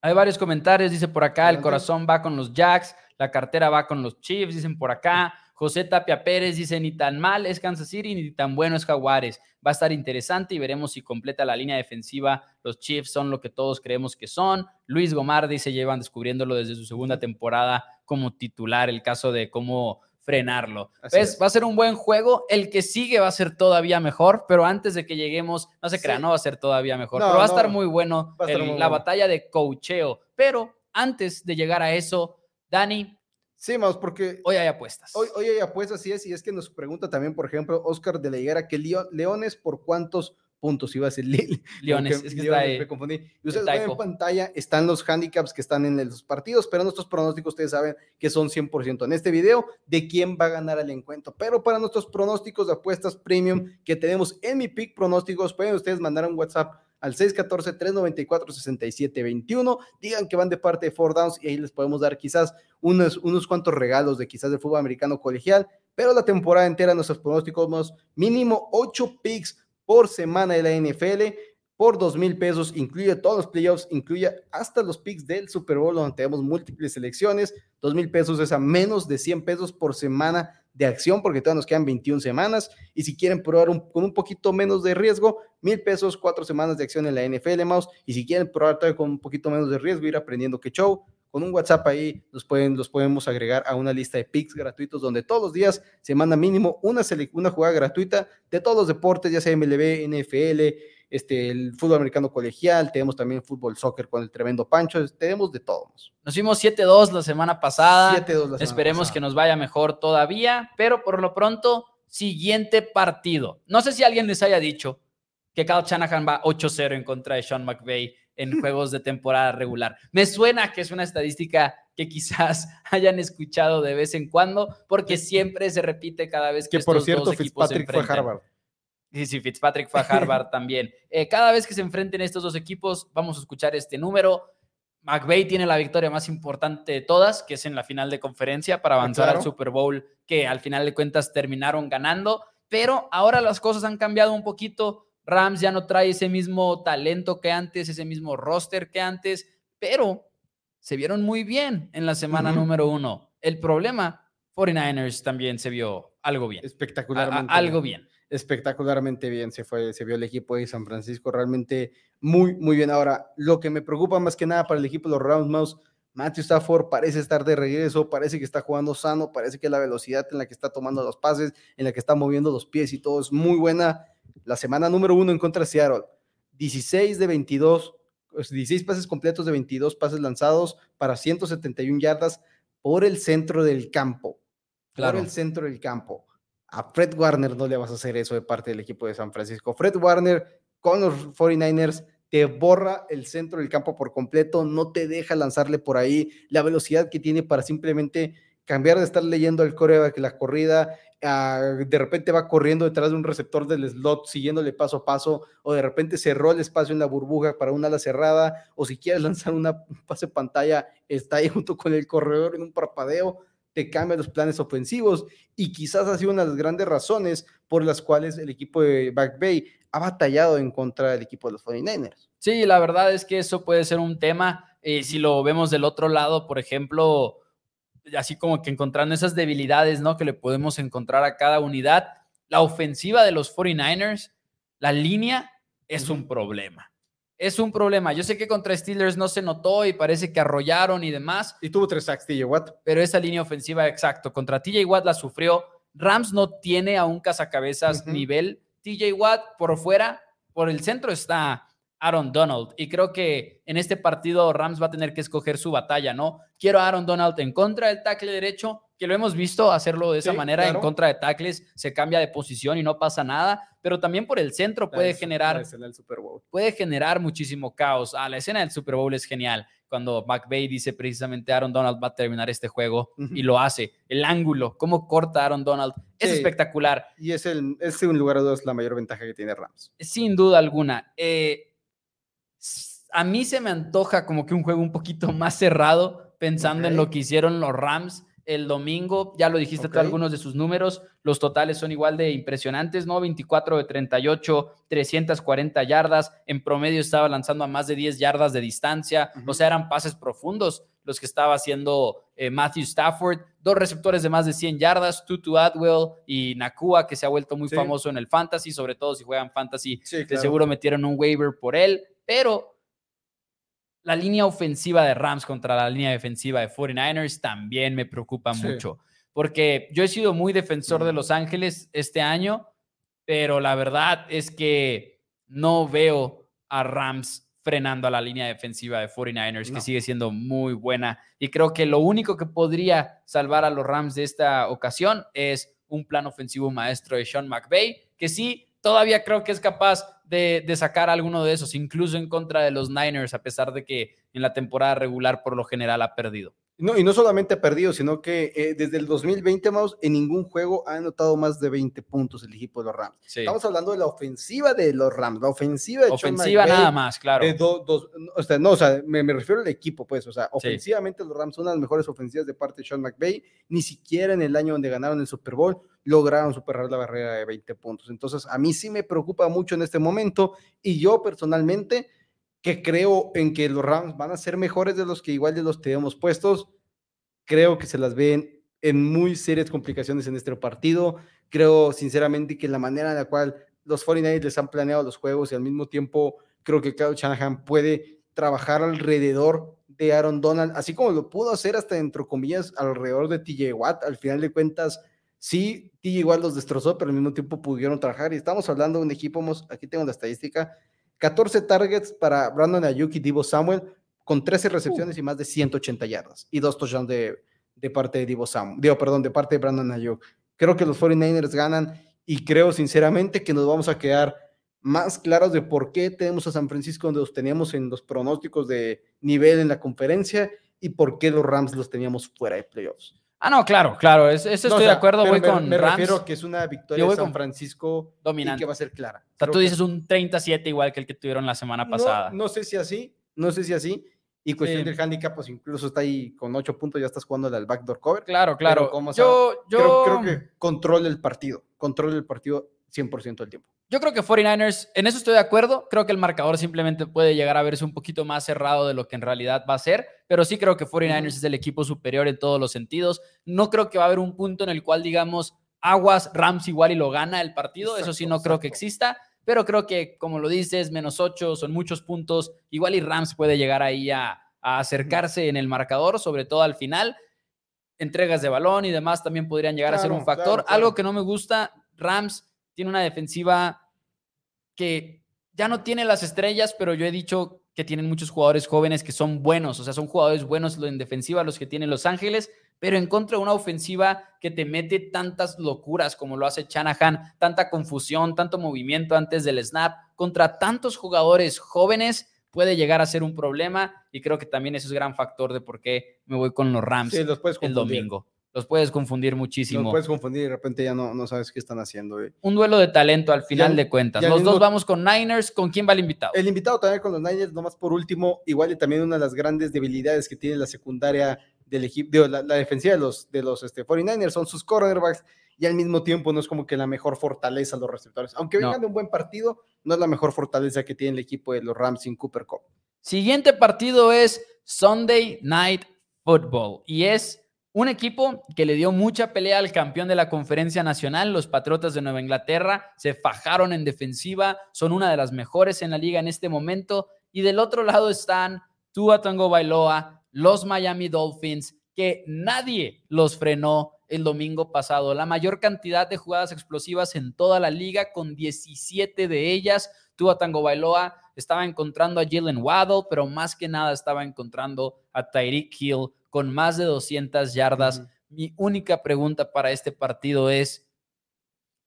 Hay varios comentarios, dice por acá, el corazón va con los Jacks, la cartera va con los Chiefs, dicen por acá. José Tapia Pérez dice, ni tan mal es Kansas City, ni tan bueno es Jaguares. Va a estar interesante y veremos si completa la línea defensiva. Los Chiefs son lo que todos creemos que son. Luis Gomar dice, llevan descubriéndolo desde su segunda temporada como titular, el caso de cómo frenarlo. Va a ser un buen juego. El que sigue va a ser todavía mejor, pero antes de que lleguemos, no se crea, no va a ser todavía mejor, pero va a estar muy bueno la batalla de cocheo. Pero antes de llegar a eso, Dani. Sí, más porque hoy hay apuestas. Hoy, hoy hay apuestas, sí es, y es que nos pregunta también, por ejemplo, Oscar de la Higuera, que Leones por cuántos puntos, iba a decir Leones, es que está ahí, me confundí. Y ustedes ven en pantalla, están los handicaps que están en los partidos, pero nuestros pronósticos ustedes saben que son 100% en este video de quién va a ganar el encuentro. Pero para nuestros pronósticos de apuestas premium que tenemos en mi pick pronósticos, pueden ustedes mandar un WhatsApp al 614-394-6721. Digan que van de parte de Four Downs y ahí les podemos dar quizás unos, unos cuantos regalos de quizás del fútbol americano colegial. Pero la temporada entera, nuestros pronósticos, mínimo 8 picks por semana de la NFL por dos mil pesos, incluye todos los playoffs, incluye hasta los picks del Super Bowl, donde tenemos múltiples selecciones. Dos mil pesos es a menos de 100 pesos por semana de acción, porque todavía nos quedan 21 semanas. Y si quieren probar con un poquito menos de riesgo, mil pesos, cuatro semanas de acción en la NFL, Mouse. Y si quieren probar todavía con un poquito menos de riesgo, ir aprendiendo que show, con un WhatsApp ahí los, pueden, los podemos agregar a una lista de picks gratuitos donde todos los días se manda mínimo una, una jugada gratuita de todos los deportes, ya sea MLB, NFL, este, el fútbol americano colegial, tenemos también fútbol soccer con el tremendo Pancho, tenemos de todos. Nos fuimos 7-2 la semana pasada. 7-2 la semana Esperemos que nos vaya mejor todavía, pero por lo pronto, siguiente partido. No sé si alguien les haya dicho que Kyle Shanahan va 8-0 en contra de Sean McVay en juegos de temporada regular. Me suena que es una estadística que quizás hayan escuchado de vez en cuando, porque siempre se repite cada vez que, que por cierto, Fitzpatrick fue a Harvard. Sí, sí, Fitzpatrick fue a Harvard también. Eh, cada vez que se enfrenten estos dos equipos, vamos a escuchar este número. McVay tiene la victoria más importante de todas, que es en la final de conferencia para avanzar al Super Bowl, que al final de cuentas terminaron ganando. Pero ahora las cosas han cambiado un poquito. Rams ya no trae ese mismo talento que antes, ese mismo roster que antes, pero se vieron muy bien en la semana número uno. El problema, 49ers también se vio algo bien. Espectacularmente. algo bien. Espectacularmente bien se, fue, se vio el equipo de San Francisco, realmente muy, muy bien. Ahora, lo que me preocupa más que nada para el equipo de los Rams, Mouse, Matthew Stafford parece estar de regreso, parece que está jugando sano, parece que la velocidad en la que está tomando los pases, en la que está moviendo los pies y todo es muy buena la semana número uno en contra de Seattle. 16 de 22, 16 pases completos de 22 pases lanzados para 171 yardas por el centro del campo. Claro. Por el centro del campo. A Fred Warner no le vas a hacer eso de parte del equipo de San Francisco. Fred Warner con los 49ers te borra el centro del campo por completo, no te deja lanzarle por ahí la velocidad que tiene para simplemente cambiar de estar leyendo el coreback la corrida, de repente va corriendo detrás de un receptor del slot, siguiéndole paso a paso, o de repente cerró el espacio en la burbuja para una ala cerrada, o si quieres lanzar una pase pantalla, está ahí junto con el corredor en un parpadeo, te cambia los planes ofensivos, y quizás ha sido una de las grandes razones por las cuales el equipo de Back Bay ha batallado en contra del equipo de los 49ers. Sí, la verdad es que eso puede ser un tema, eh, si lo vemos del otro lado, por ejemplo, así como que encontrando esas debilidades, ¿no? Que le podemos encontrar a cada unidad. La ofensiva de los 49ers, la línea es un problema. Es un problema. Yo sé que contra Steelers no se notó y parece que arrollaron y demás. Y tuvo tres sacks TJ Watt. Pero esa línea ofensiva, exacto. Contra TJ Watt la sufrió. Rams no tiene a un cazacabezas nivel. TJ Watt por fuera, por el centro está Aaron Donald. Y creo que en este partido Rams va a tener que escoger su batalla, ¿no? Quiero a Aaron Donald en contra del tackle derecho, que lo hemos visto hacerlo de esa manera en contra de tackles, se cambia de posición y no pasa nada, pero también por el centro puede generar puede generar muchísimo caos. Ah, la escena del Super Bowl es genial. Cuando McVay dice precisamente Aaron Donald va a terminar este juego y lo hace. El ángulo, cómo corta Aaron Donald, es espectacular. Y es, el, es lugar de dos la mayor ventaja que tiene Rams. Sin duda alguna. Eh, a mí se me antoja como que un juego un poquito más cerrado, pensando en lo que hicieron los Rams el domingo. Ya lo dijiste tú, algunos de sus números. Los totales son igual de impresionantes, ¿no? 24 de 38, 340 yardas. En promedio estaba lanzando a más de 10 yardas de distancia. O sea, eran pases profundos los que estaba haciendo eh, Matthew Stafford. Dos receptores de más de 100 yardas, Tutu Adwell y Nakua, que se ha vuelto muy famoso en el fantasy, sobre todo si juegan fantasy. De seguro metieron un waiver por él. Pero la línea ofensiva de Rams contra la línea defensiva de 49ers también me preocupa mucho, porque yo he sido muy defensor de Los Ángeles este año, pero la verdad es que no veo a Rams frenando a la línea defensiva de 49ers, que sigue siendo muy buena. Y creo que lo único que podría salvar a los Rams de esta ocasión es un plan ofensivo maestro de Sean McVay, que sí todavía creo que es capaz de, sacar alguno de esos, incluso en contra de los Niners, a pesar de que en la temporada regular por lo general ha perdido. No, y no solamente ha perdido, sino que eh, desde el 2020, Maus, en ningún juego ha anotado más de 20 puntos el equipo de los Rams. Estamos hablando de la ofensiva de los Rams, la ofensiva de Ofensiva nada más, claro. o sea, no, o sea, me, refiero al equipo, pues, o sea, ofensivamente los Rams son las mejores ofensivas de parte de Sean McVay, ni siquiera en el año donde ganaron el Super Bowl lograron superar la barrera de 20 puntos. Entonces, a mí sí me preocupa mucho en este momento y yo personalmente que creo en que los Rams van a ser mejores de los que igual de los tenemos puestos, creo que se las ven en muy serias complicaciones en este partido. Creo sinceramente que la manera en la cual los 49ers les han planeado los juegos y al mismo tiempo creo que Kyle Shanahan puede trabajar alrededor de Aaron Donald, así como lo pudo hacer hasta dentro comillas alrededor de TJ Watt. Al final de cuentas, Sí, TJ igual los destrozó, pero al mismo tiempo pudieron trabajar. Y estamos hablando de un equipo, aquí tengo la estadística, 14 targets para Brandon Ayuk y Divo Samuel, con 13 recepciones y más de 180 yardas. Y dos touchdowns de, de parte de Divo Samuel, digo, perdón, de parte de Brandon Ayuk. Creo que los 49ers ganan y creo sinceramente que nos vamos a quedar más claros de por qué tenemos a San Francisco donde los teníamos en los pronósticos de nivel en la conferencia y por qué los Rams los teníamos fuera de playoffs. Ah, no, claro, claro, eso, estoy de acuerdo, voy me, con me refiero que es una victoria de San Francisco dominante. que va a ser clara. O sea, tú dices un 37 igual que el que tuvieron la semana pasada. No, sé si así, no sé si así. Y cuestión del handicap, pues incluso está ahí con 8 puntos, ya estás jugando al backdoor cover. Claro, claro. yo, yo... Creo, creo, que controle el partido, controle el partido 100% del tiempo. Yo creo que 49ers, en eso estoy de acuerdo. Creo que el marcador simplemente puede llegar a verse un poquito más cerrado de lo que en realidad va a ser, pero sí creo que 49ers es el equipo superior en todos los sentidos. No creo que va a haber un punto en el cual digamos Aguas, Rams igual y lo gana el partido. eso sí, no creo que exista, pero creo que, como lo dices, menos 8 son muchos puntos. Igual y Rams puede llegar ahí a, acercarse en el marcador, sobre todo al final. Entregas de balón y demás también podrían llegar a ser un factor. Algo que no me gusta, Rams tiene una defensiva que ya no tiene las estrellas, pero yo he dicho que tienen muchos jugadores jóvenes que son buenos, o sea, son jugadores buenos en defensiva los que tienen Los Ángeles, pero en contra de una ofensiva que te mete tantas locuras como lo hace Shanahan, tanta confusión, tanto movimiento antes del snap, contra tantos jugadores jóvenes puede llegar a ser un problema y creo que también eso es gran factor de por qué me voy con los Rams el domingo los puedes confundir muchísimo. Los puedes confundir y de repente ya no, no sabes qué están haciendo. Un duelo de talento al final de cuentas. Los dos vamos con Niners. ¿Con quién va el invitado? El invitado también con los Niners, nomás por último, igual y también una de las grandes debilidades que tiene la secundaria del equipo, la, defensiva de los, de los este, 49ers son sus cornerbacks y al mismo tiempo no es como que la mejor fortaleza los receptores. Aunque vengan de un buen partido, no es la mejor fortaleza que tiene el equipo de los Rams sin Cooper Cup. Siguiente partido es Sunday Night Football y es un equipo que le dio mucha pelea al campeón de la conferencia nacional, los Patriotas de Nueva Inglaterra, se fajaron en defensiva, son una de las mejores en la liga en este momento. Y del otro lado están Tua Tango Bailoa, los Miami Dolphins, que nadie los frenó el domingo pasado. La mayor cantidad de jugadas explosivas en toda la liga, con 17 de ellas. Tua Tango Bailoa estaba encontrando a Jalen Waddle, pero más que nada estaba encontrando a Tyreek Hill con más de 200 yardas. Mi única pregunta para este partido es,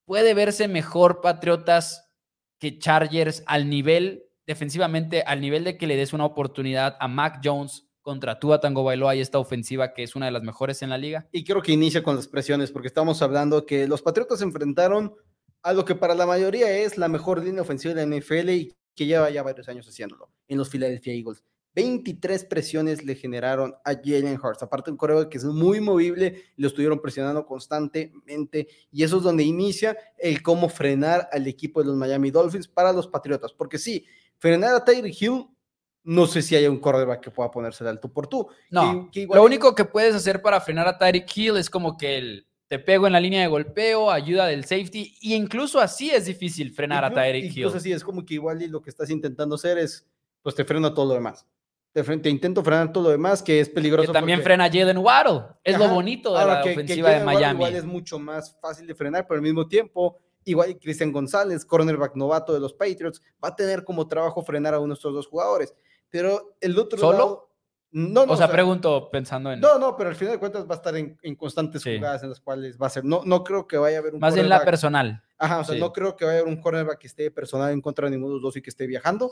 ¿puede verse mejor Patriotas que Chargers al nivel, defensivamente, al nivel de que le des una oportunidad a Mac Jones contra Tua Tango Bailoa y esta ofensiva que es una de las mejores en la liga? Y creo que inicia con las presiones, porque estamos hablando que los Patriotas se enfrentaron a lo que para la mayoría es la mejor línea ofensiva de la NFL y que lleva ya varios años haciéndolo en los Philadelphia Eagles 23 presiones le generaron a Jalen Hurts. Aparte, un correo que es muy movible, lo estuvieron presionando constantemente. Y eso es donde inicia el cómo frenar al equipo de los Miami Dolphins para los Patriotas. Porque sí, frenar a Tyreek Hill, no sé si hay un quarterback que pueda ponerse de alto por tú. No, lo único que puedes hacer para frenar a Tyreek Hill es como que el, te pego en la línea de golpeo, ayuda del safety, y incluso así es difícil frenar a Tyreek Hill. Incluso así es como que igual lo que estás intentando hacer es, pues te freno todo lo demás te, intento frenar todo lo demás, que es peligroso. Que también frena Jaden Waddle. Es lo bonito de la ofensiva de Miami. Igual es mucho más fácil de frenar, pero al mismo tiempo, igual Cristian González, cornerback novato de los Patriots, va a tener como trabajo frenar a uno de estos dos jugadores. Pero el otro ¿Solo? No, no, o sea, pregunto pensando en. No, no, pero al final de cuentas va a estar en, constantes jugadas en las cuales va a ser. No, no creo que vaya a haber un. Más en la personal. Ajá, o sea, no creo que vaya a haber un cornerback que esté personal en contra de ninguno de los dos y que esté viajando.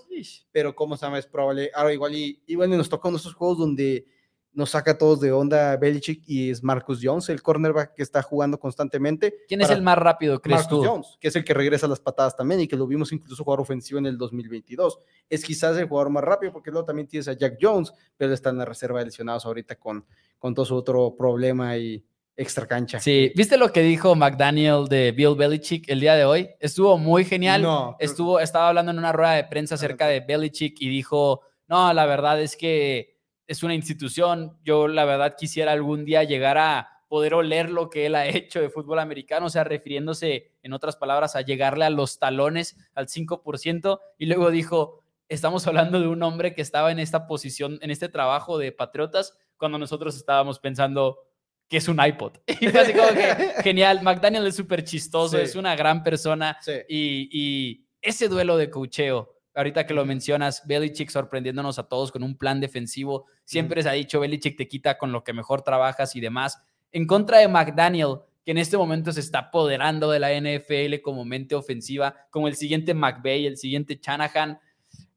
Pero, como se llama, es probable. Ahora, igual y, y nos toca nuestros juegos donde nos saca a todos de onda Belichick y es Marcus Jones, el cornerback que está jugando constantemente. ¿Quién es el más rápido, crees Marcus Jones, que es el que regresa a las patadas también y que lo vimos incluso jugar ofensivo en el 2022. Es quizás el jugador más rápido porque luego también tienes a Jack Jones, pero está en la reserva de lesionados ahorita con, con todo su otro problema y extra cancha. Sí, ¿viste lo que dijo McDaniel de Bill Belichick el día de hoy? Estuvo muy genial. No, Estuvo, estaba hablando en una rueda de prensa acerca de Belichick y dijo, no, la verdad es que es una institución. Yo la verdad quisiera algún día llegar a poder oler lo que él ha hecho de fútbol americano, o sea, refiriéndose, en otras palabras, a llegarle a los talones al 5%. Y luego dijo, estamos hablando de un hombre que estaba en esta posición, en este trabajo de Patriotas, cuando nosotros estábamos pensando que es un iPod. Y fue así como que, genial, McDaniel es súper chistoso, es una gran persona y, y ese duelo de cocheo ahorita que lo mencionas, Belichick sorprendiéndonos a todos con un plan defensivo. Siempre se ha dicho, Belichick te quita con lo que mejor trabajas y demás. En contra de McDaniel, que en este momento se está apoderando de la NFL como mente ofensiva, como el siguiente McVay, el siguiente Shanahan.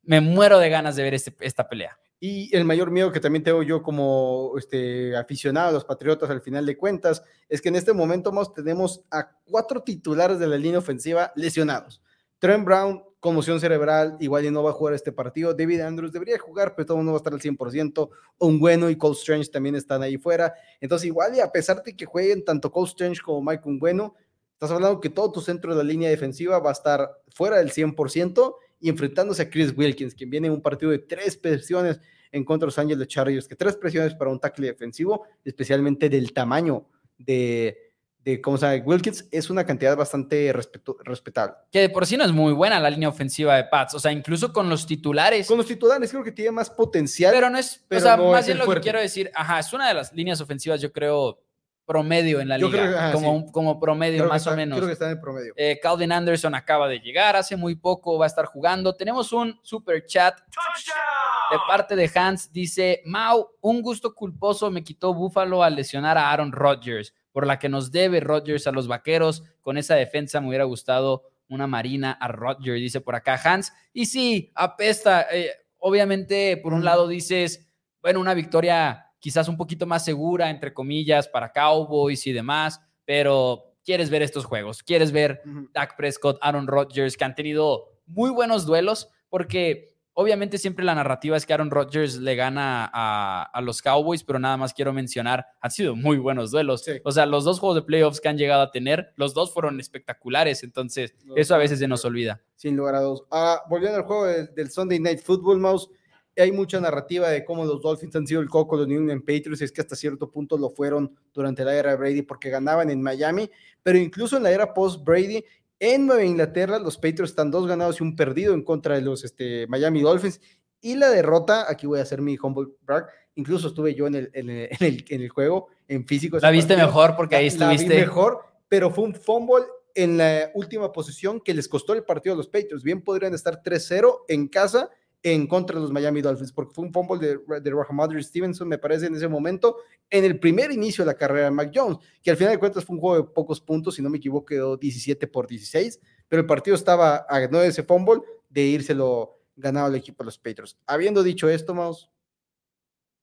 Me muero de ganas de ver este, esta pelea. Y el mayor miedo que también tengo yo como este, aficionado a los Patriotas al final de cuentas es que en este momento más tenemos a cuatro titulares de la línea ofensiva lesionados. Trent Brown, conmoción cerebral, igual y no va a jugar este partido. David Andrews debería jugar, pero todo no va a estar al 100%. Un bueno y Cole Strange también están ahí fuera. Entonces, igual y a pesar de que jueguen tanto Cole Strange como Mike bueno, estás hablando que todo tu centro de la línea defensiva va a estar fuera del 100% y enfrentándose a Chris Wilkins, quien viene en un partido de tres presiones en contra de los Ángeles Chargers, que tres presiones para un tackle defensivo, especialmente del tamaño de, de cómo sabe Wilkins es una cantidad bastante respetable. Que de por sí no es muy buena la línea ofensiva de Pats, o sea, incluso con los titulares. Con los titulares creo que tiene más potencial. Pero no es, o sea, más bien lo que quiero decir, ajá, es una de las líneas ofensivas, yo creo, promedio en la liga, como, como promedio más o menos. Creo que está en el promedio. Eh, Calvin Anderson acaba de llegar, hace muy poco va a estar jugando. Tenemos un super chat de parte de Hans, dice, Mau, un gusto culposo me quitó Buffalo al lesionar a Aaron Rodgers por la que nos debe Rodgers a los vaqueros. Con esa defensa me hubiera gustado una marina a Rodgers, dice por acá Hans. Y sí, apesta. Eh, obviamente, por un lado dices, bueno, una victoria quizás un poquito más segura, entre comillas, para Cowboys y demás, pero quieres ver estos juegos, quieres ver Dak Prescott, Aaron Rodgers, que han tenido muy buenos duelos, porque Obviamente siempre la narrativa es que Aaron Rodgers le gana a, los Cowboys, pero nada más quiero mencionar, han sido muy buenos duelos. O sea, los dos juegos de playoffs que han llegado a tener, los dos fueron espectaculares, entonces eso a veces se nos olvida. Sin lugar a dos. Ah, volviendo al juego del, Sunday Night Football, Mouse, hay mucha narrativa de cómo los Dolphins han sido el coco de los New England Patriots, es que hasta cierto punto lo fueron durante la era de Brady porque ganaban en Miami, pero incluso en la era post-Brady en Nueva Inglaterra, los Patriots están dos ganados y un perdido en contra de los este, Miami Dolphins. Y la derrota, aquí voy a hacer mi humble brag, incluso estuve yo en el, en el, en el, juego, en físico. La viste mejor porque ahí estuviste. La vi mejor, pero fue un fumble en la última posición que les costó el partido a los Patriots. Bien podrían estar 3-0 en casa en contra de los Miami Dolphins, porque fue un fumble de, de Rahamadri Stevenson, me parece, en ese momento, en el primer inicio de la carrera de Mac Jones, que al final de cuentas fue un juego de pocos puntos, si no me equivoco, quedó 17 por 16, pero el partido estaba a no ese fumble de írselo ganado al equipo de los Patriots. Habiendo dicho esto, Maus,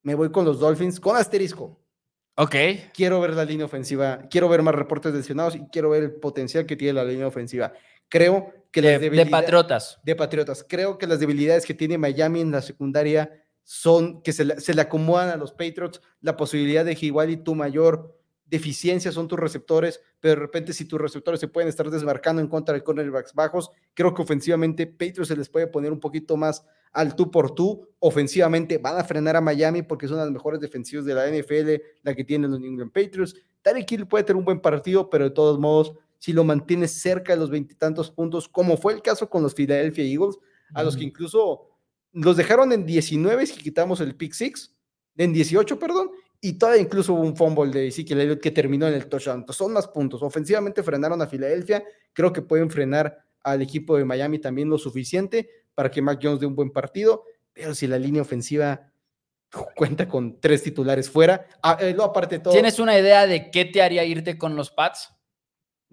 me voy con los Dolphins con asterisco. Ok. Quiero ver la línea ofensiva, quiero ver más reportes lesionados y quiero ver el potencial que tiene la línea ofensiva. Creo que de, las debilidades. De Patriotas. De Patriotas. Creo que las debilidades que tiene Miami en la secundaria son que se le, se le acomodan a los Patriots la posibilidad de que igual y tu mayor deficiencia son tus receptores, pero de repente si tus receptores se pueden estar desmarcando en contra de cornerbacks bajos, creo que ofensivamente Patriots se les puede poner un poquito más al tú por tú. Ofensivamente van a frenar a Miami porque son las mejores defensivas de la NFL, la que tienen los New England Patriots. Tarek Hill puede tener un buen partido, pero de todos modos, si lo mantienes cerca de los veintitantos puntos, como fue el caso con los Philadelphia Eagles, a los que incluso los dejaron en 19 si quitamos el pick six, en 18, perdón, y todavía incluso hubo un fumble de Ezekiel Elliott que terminó en el touchdown. Entonces son más puntos. Ofensivamente frenaron a Filadelfia. Creo que pueden frenar al equipo de Miami también lo suficiente para que Mac Jones dé un buen partido. Pero si la línea ofensiva cuenta con tres titulares fuera, ah, eh, aparte de todo. ¿Tienes una idea de qué te haría irte con los Pats?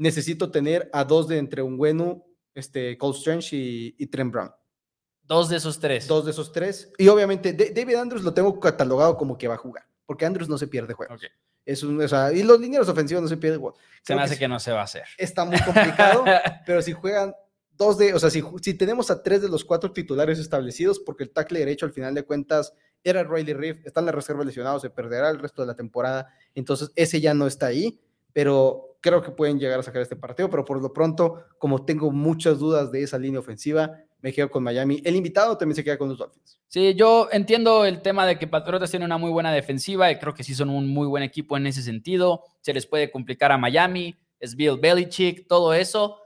Necesito tener a dos de entre un bueno, este, Cole Strange y, y Trent Brown. Dos de esos tres. Dos de esos tres. Y obviamente David Andrews lo tengo catalogado como que va a jugar porque Andrews no se pierde juegos. Es un, o sea, y los linieros ofensivos no se pierden juegos. Se me hace que, no se va a hacer. Está muy complicado, pero si juegan dos de, o sea, si, si, tenemos a tres de los cuatro titulares establecidos, porque el tackle derecho al final de cuentas era Riley Reef, está en la reserva lesionado, se perderá el resto de la temporada, entonces ese ya no está ahí, pero creo que pueden llegar a sacar este partido, pero por lo pronto, como tengo muchas dudas de esa línea ofensiva, me quedo con Miami. El invitado también se queda con los Dolphins. Sí, yo entiendo el tema de que Patriotas tiene una muy buena defensiva y creo que sí son un muy buen equipo en ese sentido. Se les puede complicar a Miami, es Bill Belichick, todo eso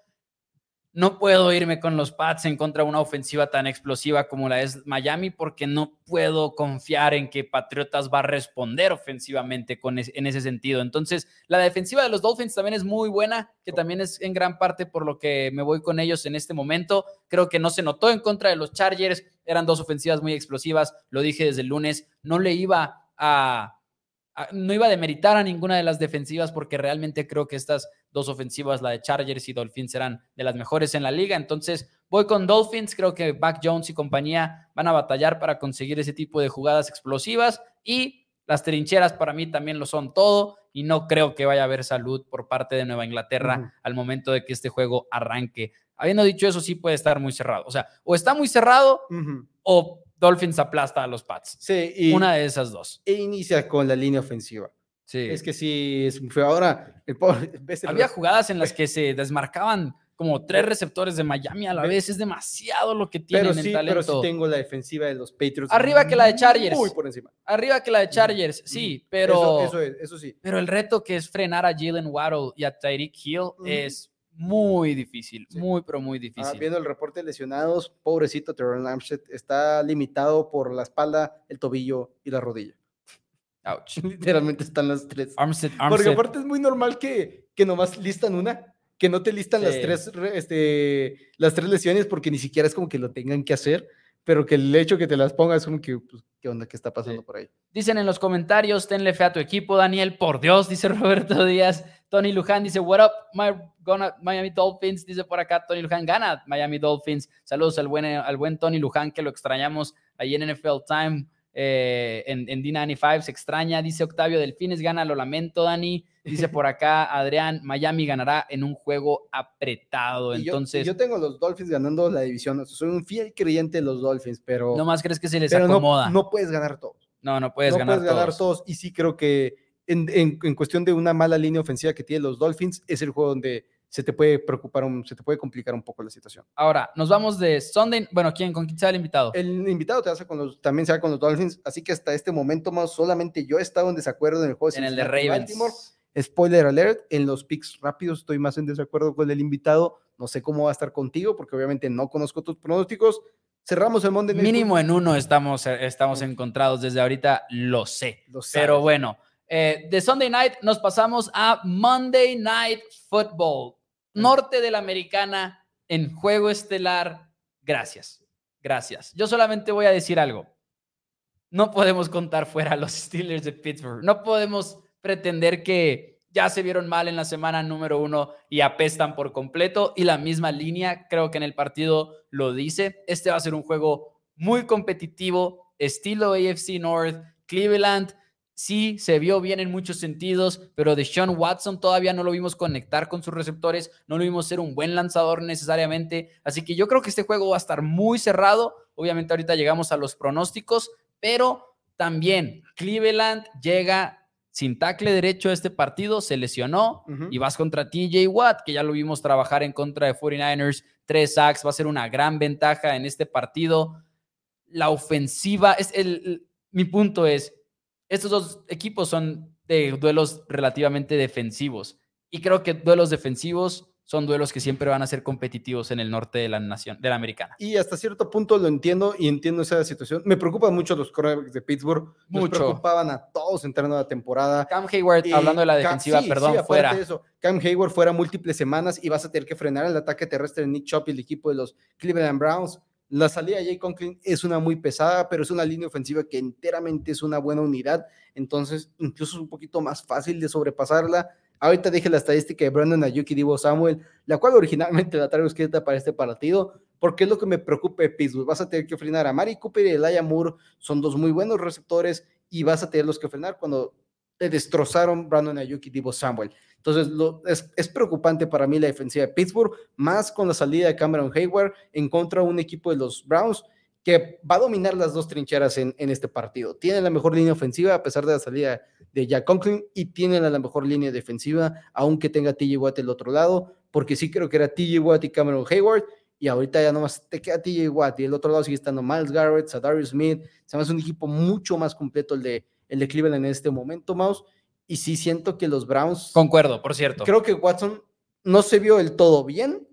no puedo irme con los Pats en contra de una ofensiva tan explosiva como la es Miami porque no puedo confiar en que Patriotas va a responder ofensivamente en ese sentido. Entonces, la defensiva de los Dolphins también es muy buena, que también es en gran parte por lo que me voy con ellos en este momento. Creo que no se notó en contra de los Chargers, eran dos ofensivas muy explosivas, lo dije desde el lunes, no le iba a no iba a demeritar a ninguna de las defensivas porque realmente creo que estas dos ofensivas, la de Chargers y Dolphins, serán de las mejores en la liga. Entonces voy con Dolphins, creo que Back Jones y compañía van a batallar para conseguir ese tipo de jugadas explosivas y las trincheras para mí también lo son todo y no creo que vaya a haber salud por parte de Nueva Inglaterra al momento de que este juego arranque. Habiendo dicho eso, sí puede estar muy cerrado. O sea, o está muy cerrado o Dolphins aplasta a los Pats. Sí, y, una de esas dos. E inicia con la línea ofensiva. Sí. Es que sí, es fue ahora. Había jugadas en las que se desmarcaban como tres receptores de Miami a la vez. Es demasiado lo que tienen pero sí, en talento. Pero sí tengo la defensiva de los Patriots. Arriba que la de Chargers. Muy por encima. Arriba que la de Chargers, sí, pero. Eso, es, eso sí. Pero el reto que es frenar a Jalen Waddle y a Tyreek Hill es muy difícil, muy, pero muy difícil. viendo el reporte de lesionados, pobrecito Terrell Armstead, está limitado por la espalda, el tobillo y la rodilla. Ouch. Literalmente están las tres. Armstead, Porque aparte es muy normal que, que nomás listan una, que no te listan las, tres, este, las tres lesiones porque ni siquiera es como que lo tengan que hacer pero que el hecho que te las pongas es como que, pues, ¿qué onda? ¿Qué está pasando por ahí? Dicen en los comentarios, tenle fe a tu equipo, Daniel, por Dios, dice Roberto Díaz. Tony Luján dice, what up, my, gonna, Miami Dolphins, dice por acá, Tony Luján, gana Miami Dolphins. Saludos al buen, al buen Tony Luján, que lo extrañamos ahí en NFL Time. Eh, en, en, D95 se extraña, dice Octavio Delfines, gana, lo lamento, Dani. Dice por acá Adrián, Miami ganará en un juego apretado. Entonces, yo, tengo los Dolphins ganando la división. soy un fiel creyente de los Dolphins, pero. No más crees que se les acomoda. No, puedes ganar todos. No, no puedes ganar puedes ganar todos. Y sí creo que en, en, cuestión de una mala línea ofensiva que tienen los Dolphins, es el juego donde se te puede preocupar, un, se te puede complicar un poco la situación. Ahora, nos vamos de Sunday. Bueno, ¿quién, ¿con quién el invitado? El invitado te hace con los, también se va con los Dolphins, así que hasta este momento más solamente yo he estado en desacuerdo en el juego. En el de Ravens. Spoiler alert, en los picks rápidos estoy más en desacuerdo con el invitado. No sé cómo va a estar contigo, porque obviamente no conozco tus pronósticos. Cerramos el Monday Mínimo en uno estamos, estamos encontrados desde ahorita, lo sé. Pero bueno, eh, de Sunday Night nos pasamos a Monday Night Football norte de la americana en juego estelar. Gracias, gracias. Yo solamente voy a decir algo. No podemos contar fuera a los Steelers de Pittsburgh. No podemos pretender que ya se vieron mal en la semana número uno y apestan por completo. Y la misma línea, creo que en el partido lo dice. Este va a ser un juego muy competitivo, estilo AFC North. Cleveland sí se vio bien en muchos sentidos, pero de Sean Watson todavía no lo vimos conectar con sus receptores, no lo vimos ser un buen lanzador necesariamente, así que yo creo que este juego va a estar muy cerrado, obviamente ahorita llegamos a los pronósticos, pero también Cleveland llega sin tackle derecho a este partido, se lesionó y vas contra TJ Watt, que ya lo vimos trabajar en contra de 49ers, tres sacks, va a ser una gran ventaja en este partido. La ofensiva, es el, mi punto es, estos dos equipos son de duelos relativamente defensivos y creo que duelos defensivos son duelos que siempre van a ser competitivos en el norte de la nación, de la americana. Y hasta cierto punto lo entiendo y entiendo esa situación. Me preocupan mucho los cornerbacks de Pittsburgh. Mucho. Me preocupaban a todos entrando la temporada. Cam Hayward, hablando de la defensiva, perdón, fuera. eso, Cam Hayward fuera múltiples semanas y vas a tener que frenar el ataque terrestre de Nick Chop y el equipo de los Cleveland Browns. La salida de Jay Conklin es una muy pesada, pero es una línea ofensiva que enteramente es una buena unidad. Entonces, incluso es un poquito más fácil de sobrepasarla Ahorita dije la estadística de Brandon Ayuki Divo Samuel, la cual originalmente la traigo escrita para este partido, porque es lo que me preocupa de Pittsburgh. Vas a tener que frenar a Mari Cooper y Elijah Moore, son dos muy buenos receptores y vas a tener los que frenar cuando te destrozaron Brandon Ayuki Divo Samuel. Entonces, es, preocupante para mí la defensiva de Pittsburgh, más con la salida de Cameron Hayward en contra de un equipo de los Browns que va a dominar las dos trincheras en, en este partido. Tiene la mejor línea ofensiva a pesar de la salida de Jack Conklin y tiene la mejor línea defensiva, aunque tenga TJ Watt el otro lado, porque sí creo que era TJ Watt y Cameron Hayward, y ahorita ya nomás te queda TJ Watt, y el otro lado sigue estando Miles Garrett, Sadarius Smith, se me hace un equipo mucho más completo el de, el de Cleveland en este momento, Mouse, y sí siento que los Browns... Concuerdo, por cierto. Creo que Watson no se vio del todo bien,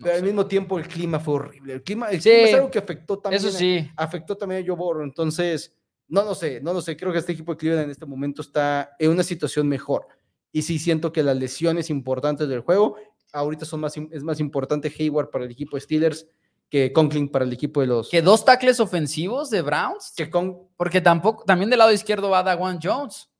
pero al mismo tiempo el clima fue horrible. El clima, es algo que afectó también. Eso sí. afectó también a Joe Burrow. Entonces, no lo sé, no lo sé. Creo que este equipo de Cleveland en este momento está en una situación mejor. Y sí siento que las lesiones importantes del juego, ahorita son más, es más importante Hayward para el equipo de Steelers que Conklin para el equipo de los. Que dos tackles ofensivos de Browns. Que con... Porque tampoco, también del lado izquierdo va Dawan Jones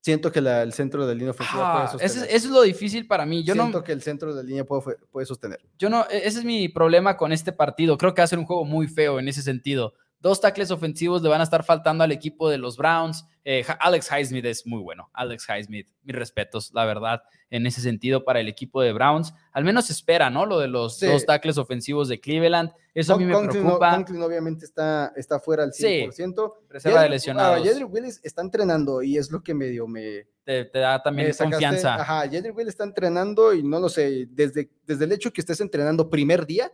siento que el centro de la línea ofensiva puede sostener. Eso, es lo difícil para mí. Yo siento que el centro de la línea puede, puede, sostener. Yo no, e, ese es mi problema con este partido. Creo que va a ser un juego muy feo en ese sentido. Dos tackles ofensivos le van a estar faltando al equipo de los Browns. Eh, Alex Highsmith es muy bueno. Alex Highsmith, mis respetos, la verdad, en ese sentido para el equipo de Browns. Al menos espera, ¿no? Lo de los dos tackles ofensivos de Cleveland. Eso a mí me preocupa. Conklin obviamente está, está fuera al 100%. Sí, reserva de lesionados. Jedrick Willis está entrenando y es lo que medio me... Te, da también confianza. Ajá, Jedrick Willis está entrenando y no lo sé, desde, desde el hecho que estés entrenando primer día,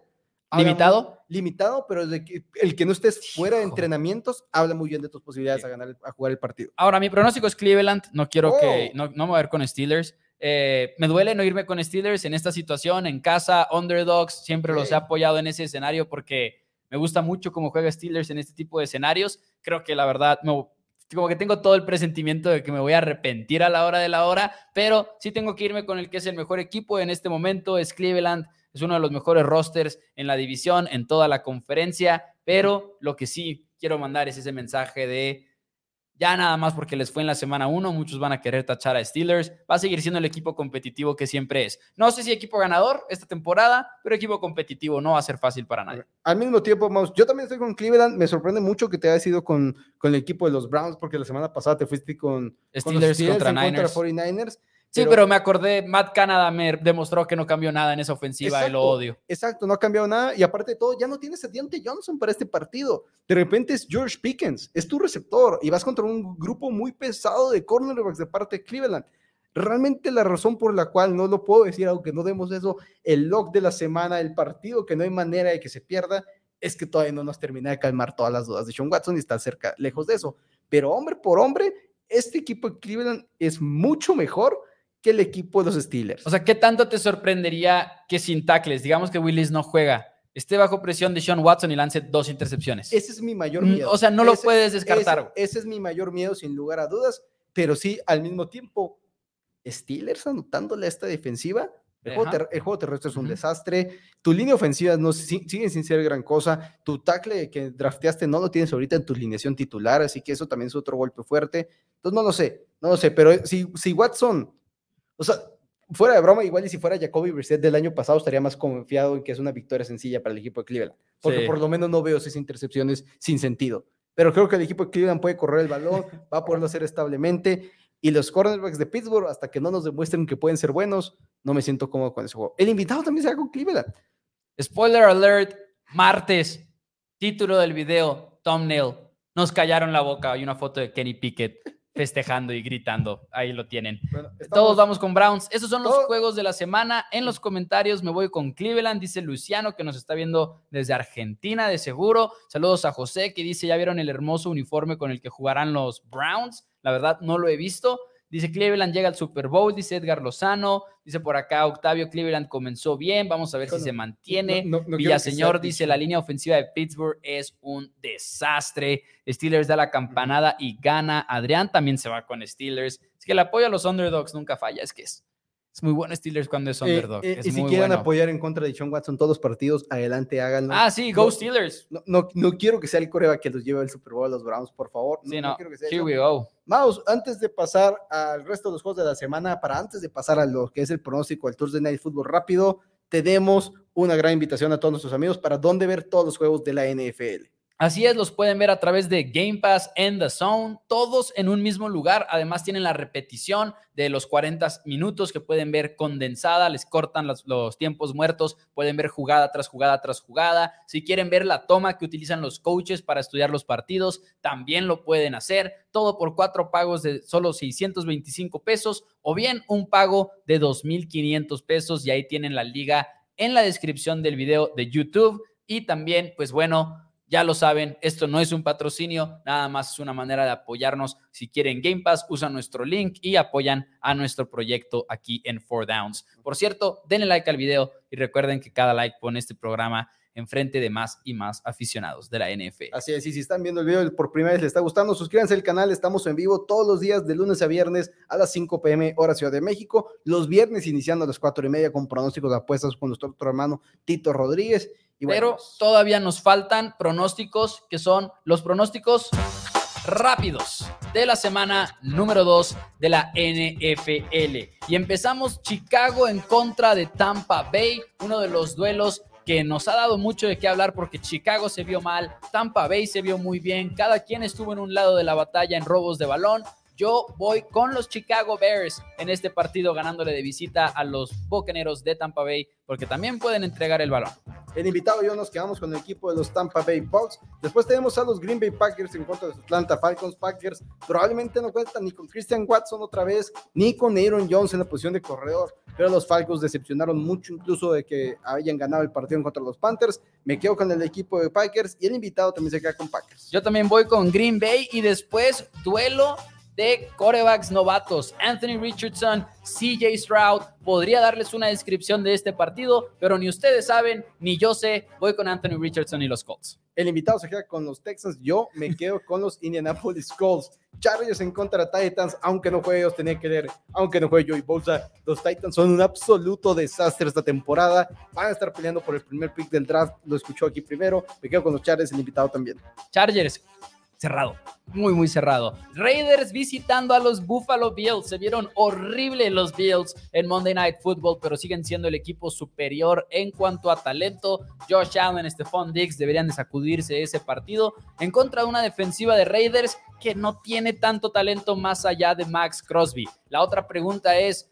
¿Limitado? limitado, pero que, el que no estés fuera de entrenamientos habla muy bien de tus posibilidades a ganar, a jugar el partido. Ahora, mi pronóstico es Cleveland. No quiero que, oh. no, no me voy a ver con Steelers. Eh, me duele no irme con Steelers en esta situación, en casa, underdogs. Siempre los he apoyado en ese escenario porque me gusta mucho cómo juega Steelers en este tipo de escenarios. Creo que la verdad, como que tengo todo el presentimiento de que me voy a arrepentir a la hora de la hora, pero sí tengo que irme con el que es el mejor equipo en este momento, es Cleveland es uno de los mejores rosters en la división, en toda la conferencia, pero lo que sí quiero mandar es ese mensaje de ya nada más porque les fue en la semana uno, muchos van a querer tachar a Steelers, va a seguir siendo el equipo competitivo que siempre es. No sé si equipo ganador esta temporada, pero equipo competitivo no va a ser fácil para nadie. Al mismo tiempo, Maus, yo también estoy con Cleveland, me sorprende mucho que te hayas ido con, con el equipo de los Browns, porque la semana pasada te fuiste con Steelers, contra, Niners. 49ers. Sí, pero, me acordé, Matt Canada me demostró que no cambió nada en esa ofensiva y lo odio. Exacto, no ha cambiado nada. Y aparte de todo, ya no tienes a Deontay Johnson para este partido. De repente es George Pickens, es tu receptor y vas contra un grupo muy pesado de cornerbacks de parte de Cleveland. Realmente la razón por la cual no lo puedo decir, aunque no demos eso, el log de la semana, el partido que no hay manera de que se pierda, es que todavía no nos termina de calmar todas las dudas de Sean Watson y está cerca, lejos de eso. Pero hombre por hombre, este equipo de Cleveland es mucho mejor que el equipo de los Steelers. O sea, ¿qué tanto te sorprendería que sin tackles, digamos que Willis no juega, esté bajo presión de Sean Watson y lance dos intercepciones? Ese es mi mayor miedo. O sea, no lo puedes descartar. Ese, es mi mayor miedo, sin lugar a dudas, pero sí, al mismo tiempo, Steelers anotándole a esta defensiva. El juego, terrestre es un desastre. Tu línea ofensiva no sigue sin ser gran cosa. Tu tackle que drafteaste no lo tienes ahorita en tu alineación titular, así que eso también es otro golpe fuerte. Entonces no lo sé, no lo sé, pero si, si Watson o sea, fuera de broma, igual y si fuera Jacoby Brissett del año pasado, estaría más confiado en que es una victoria sencilla para el equipo de Cleveland. Porque por lo menos no veo esas intercepciones sin sentido. Pero creo que el equipo de Cleveland puede correr el balón, va a poderlo hacer establemente. Y los cornerbacks de Pittsburgh, hasta que no nos demuestren que pueden ser buenos, no me siento cómodo con ese juego. El invitado también se con Cleveland. Spoiler alert, martes, título del video, thumbnail. Nos callaron la boca. Hay una foto de Kenny Pickett festejando y gritando. Ahí lo tienen. Todos vamos con Browns. Esos son los juegos de la semana. En los comentarios me voy con Cleveland, dice Luciano, que nos está viendo desde Argentina, de seguro. Saludos a José, que dice, ya vieron el hermoso uniforme con el que jugarán los Browns. La verdad, no lo he visto. Dice Cleveland llega al Super Bowl, dice Edgar Lozano. Dice por acá Octavio Cleveland comenzó bien, vamos a ver si se mantiene. Villaseñor dice la línea ofensiva de Pittsburgh es un desastre. Steelers da la campanada y gana. Adrián también se va con Steelers. Es que el apoyo a los underdogs nunca falla, es que es es muy bueno Steelers cuando es eh, underdog. Eh, y si quieren apoyar en contra de Sean Watson todos los partidos, adelante, háganlo. Ah, sí, go Steelers. No, no, quiero que sea el Coreba que los lleve al Super Bowl a los Browns, por favor. Sí, no, quiero que sea Here we go. Vamos, antes de pasar al resto de los juegos de la semana, para antes de pasar a lo que es el pronóstico del Thursday Night Football rápido, tenemos una gran invitación a todos nuestros amigos para dónde ver todos los juegos de la NFL. Así es, los pueden ver a través de Game Pass en The Zone, todos en un mismo lugar. Además tienen la repetición de los 40 minutos que pueden ver condensada, les cortan los, los, tiempos muertos, pueden ver jugada tras jugada tras jugada. Si quieren ver la toma que utilizan los coaches para estudiar los partidos, también lo pueden hacer. Todo por cuatro pagos de solo 625 pesos o bien un pago de 2.500 pesos y ahí tienen la liga en la descripción del video de YouTube. Y también, pues bueno, ya lo saben, esto no es un patrocinio, nada más es una manera de apoyarnos. Si quieren Game Pass, usan nuestro link y apoyan a nuestro proyecto aquí en Four Downs. Por cierto, denle like al video y recuerden que cada like pone este programa enfrente de más y más aficionados de la NFL. Así es, y si están viendo el video por primera vez, les está gustando, suscríbanse al canal, estamos en vivo todos los días de lunes a viernes a las 5 pm hora Ciudad de México, los viernes iniciando a las 4 y media con pronósticos de apuestas con nuestro otro hermano Tito Rodríguez pero todavía nos faltan pronósticos que son los pronósticos rápidos de la semana número 2 de la NFL. Y empezamos Chicago en contra de Tampa Bay, uno de los duelos que nos ha dado mucho de qué hablar porque Chicago se vio mal, Tampa Bay se vio muy bien, cada quien estuvo en un lado de la batalla en robos de balón, yo voy con los Chicago Bears en este partido ganándole de visita a los Bocaneros de Tampa Bay porque también pueden entregar el balón. El invitado y yo nos quedamos con el equipo de los Tampa Bay Bucks. Después tenemos a los Green Bay Packers en contra de los Atlanta Falcons. Packers probablemente no cuentan ni con Christian Watson otra vez, ni con Aaron Jones en la posición de corredor. Pero los Falcons decepcionaron mucho, incluso de que hayan ganado el partido en contra de los Panthers. Me quedo con el equipo de Packers y el invitado también se queda con Packers. Yo también voy con Green Bay y después duelo de corebacks novatos. Anthony Richardson, CJ Stroud. Podría darles una descripción de este partido, pero ni ustedes saben, ni yo sé. Voy con Anthony Richardson y los Colts. El invitado se queda con los Texans. Yo me quedo con los Indianapolis Colts. Chargers en contra de Titans, aunque no juegue, os tenía que leer, aunque no juegue Joey Bosa, los Titans son un absoluto desastre esta temporada. Van a estar peleando por el primer pick del draft. Lo escuchó aquí primero. Me quedo con los Chargers, el invitado también. Chargers, cerrado, muy, muy cerrado. Raiders visitando a los Buffalo Bills. Se vieron horrible los Bills en Monday Night Football, pero siguen siendo el equipo superior en cuanto a talento. Josh Allen, Stephon Diggs deberían de sacudirse ese partido en contra de una defensiva de Raiders que no tiene tanto talento más allá de Max Crosby. La otra pregunta es,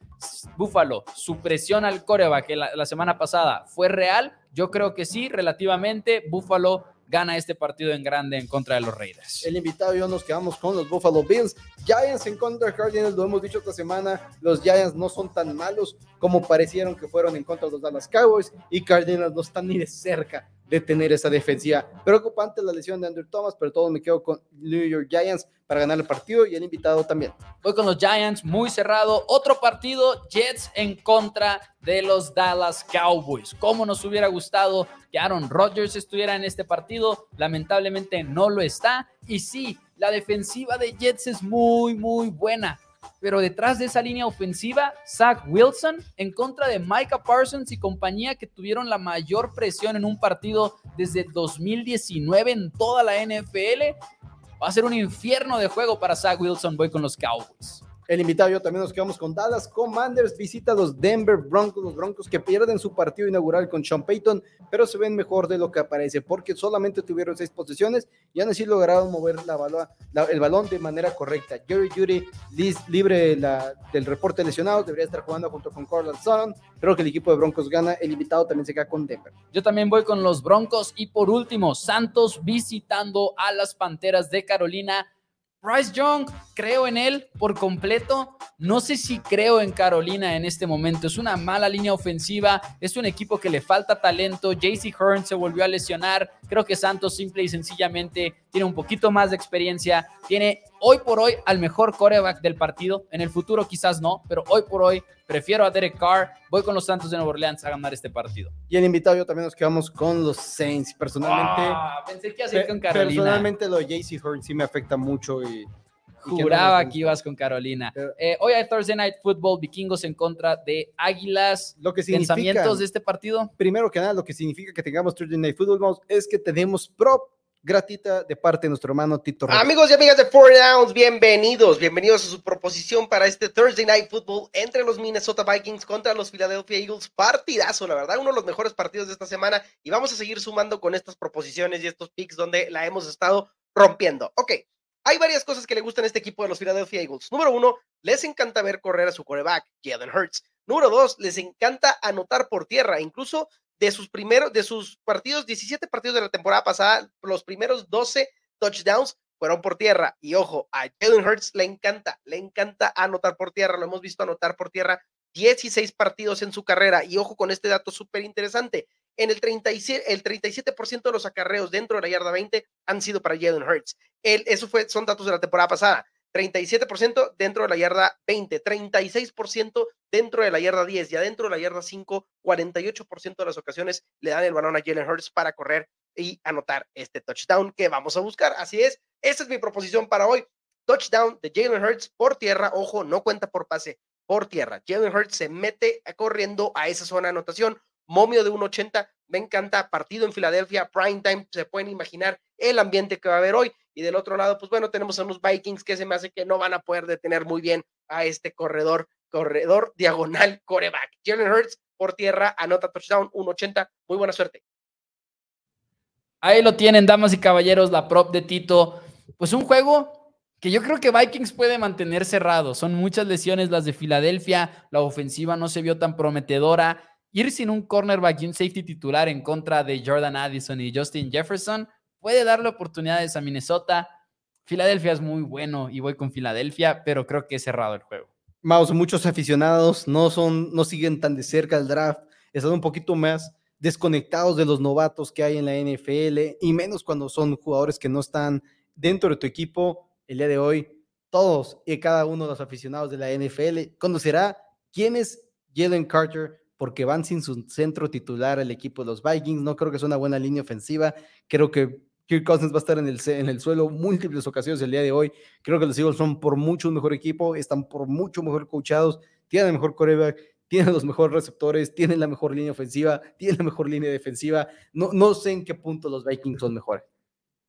Buffalo, su presión al coreback la, la semana pasada, ¿fue real? Yo creo que sí, relativamente. Buffalo gana este partido en grande en contra de los Raiders. El invitado y yo nos quedamos con los Buffalo Bills. Giants en contra de Cardinals, lo hemos dicho esta semana, los Giants no son tan malos como parecieron que fueron en contra de los Dallas Cowboys y Cardinals no están ni de cerca de tener esa defensiva. Preocupante la lesión de Andrew Thomas, pero todo me quedo con New York Giants para ganar el partido y el invitado también. Voy con los Giants, muy cerrado. Otro partido, Jets en contra de los Dallas Cowboys. ¿Cómo nos hubiera gustado que Aaron Rodgers estuviera en este partido? Lamentablemente no lo está. Y sí, la defensiva de Jets es muy, muy buena pero detrás de esa línea ofensiva, Zach Wilson en contra de Micah Parsons y compañía que tuvieron la mayor presión en un partido desde 2019 en toda la NFL. Va a ser un infierno de juego para Zach Wilson. Voy con los Cowboys. El invitado yo también nos quedamos con Dallas Commanders, visita a los Denver Broncos, los Broncos que pierden su partido inaugural con Sean Payton, pero se ven mejor de lo que aparece, porque solamente tuvieron seis posiciones y aún así lograron mover la, el balón de manera correcta. Jerry Judy, libre del reporte lesionado, debería estar jugando junto con Corland Sutton. Creo que el equipo de Broncos gana, el invitado también se queda con Denver. Yo también voy con los Broncos y por último, Santos visitando a las Panteras de Carolina Bryce Young, creo en él por completo. No sé si creo en Carolina en este momento. Es una mala línea ofensiva. Es un equipo que le falta talento. JC Hearn se volvió a lesionar. Creo que Santos simple y sencillamente tiene un poquito más de experiencia. Tiene hoy por hoy al mejor coreback del partido. En el futuro quizás no, pero hoy por hoy prefiero a Derek Carr. Voy con los Santos de Nueva Orleans a ganar este partido. Y el invitado yo también nos quedamos con los Saints. Personalmente, ah, pensé que ibas con Carolina. Personalmente lo de JC Horn sí me afecta mucho y Juraba que, ibas con Carolina. Eh, hoy hay Thursday Night Football, vikingos en contra de Águilas. Lo que ¿Pensamientos de este partido? Primero que nada, lo que significa que tengamos Thursday Night Football es que tenemos prop gratita de parte de nuestro hermano Tito. Amigos y amigas de Four Downs, bienvenidos, bienvenidos a su proposición para este Thursday Night Football entre los Minnesota Vikings contra los Philadelphia Eagles. Partidazo, la verdad, uno de los mejores partidos de esta semana y vamos a seguir sumando con estas proposiciones y estos picks donde la hemos estado rompiendo. Ok, hay varias cosas que le gustan a este equipo de los Philadelphia Eagles. Número uno, les encanta ver correr a su coreback, Jalen Hurts. Número dos, les encanta anotar por tierra. Incluso de sus primeros, de sus partidos, 17 partidos de la temporada pasada, los primeros 12 touchdowns fueron por tierra. Y ojo, a Jalen Hurts le encanta, le encanta anotar por tierra. Lo hemos visto anotar por tierra 16 partidos en su carrera. Y ojo con este dato súper interesante. En el 37%, el 37 de los acarreos dentro de la yarda 20 han sido para Jalen Hurts. Eso fue, son datos de la temporada pasada. 37% dentro de la yarda 20, 36% dentro de la yarda 10 y adentro de la yarda 5, 48% de las ocasiones le dan el balón a Jalen Hurts para correr y anotar este touchdown que vamos a buscar. Así es, esa es mi proposición para hoy. Touchdown de Jalen Hurts por tierra, ojo, no cuenta por pase, por tierra. Jalen Hurts se mete corriendo a esa zona de anotación, momio de 1.80, me encanta, partido en Filadelfia, prime time, se pueden imaginar el ambiente que va a haber hoy. Y del otro lado, pues bueno, tenemos a unos Vikings que se me hace que no van a poder detener muy bien a este corredor, corredor diagonal coreback. Jalen Hurts por tierra, anota touchdown, 1.80. Muy buena suerte. Ahí lo tienen, damas y caballeros, la prop de Tito. Pues un juego que yo creo que Vikings puede mantener cerrado. Son muchas lesiones las de Filadelfia, la ofensiva no se vio tan prometedora. Ir sin un cornerback y un safety titular en contra de Jordan Addison y Justin Jefferson puede darle oportunidades a Minnesota. Filadelfia es muy bueno y voy con Filadelfia, pero creo que es cerrado el juego. Maus, muchos aficionados no son, no siguen tan de cerca el draft, están un poquito más desconectados de los novatos que hay en la NFL y menos cuando son jugadores que no están dentro de tu equipo. El día de hoy, todos y cada uno de los aficionados de la NFL conocerá quién es Jalen Carter porque van sin su centro titular el equipo de los Vikings. No creo que sea una buena línea ofensiva. Creo que Kirk Cousins va a estar en el, en el suelo múltiples ocasiones el día de hoy. Creo que los Eagles son por mucho un mejor equipo, están por mucho mejor coachados, tienen el mejor coreback, tienen los mejores receptores, tienen la mejor línea ofensiva, tienen la mejor línea defensiva. No, no sé en qué punto los Vikings son mejores.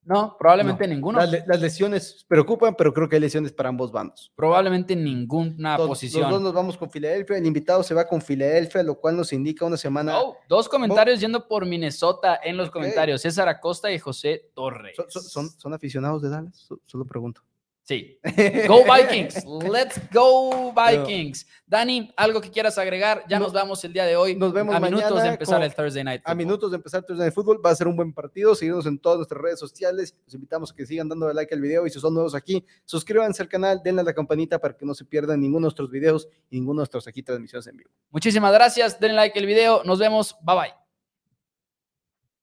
No, probablemente ninguno. Las, lesiones preocupan, pero creo que hay lesiones para ambos bandos. Probablemente ninguna posición. Los dos nos vamos con Filadelfia. El invitado se va con Filadelfia, lo cual nos indica una semana. Oh, dos comentarios yendo por Minnesota en los comentarios: César Acosta y José Torres. ¿Son, son, aficionados de Dallas? Solo pregunto. Sí. Go Vikings. Let's go Vikings. Dani, algo que quieras agregar. Ya nos vamos el día de hoy. Nos vemos a mañana minutos de empezar el Thursday Night. A minutos de empezar el Thursday Night Football. Va a ser un buen partido. Seguimos en todas nuestras redes sociales. Los invitamos a que sigan dando like al video y si son nuevos aquí, suscríbanse al canal, denle a la campanita para que no se pierdan ninguno de nuestros videos y ninguno de nuestros aquí transmisiones en vivo. Muchísimas gracias. Denle like al video. Nos vemos. Bye bye.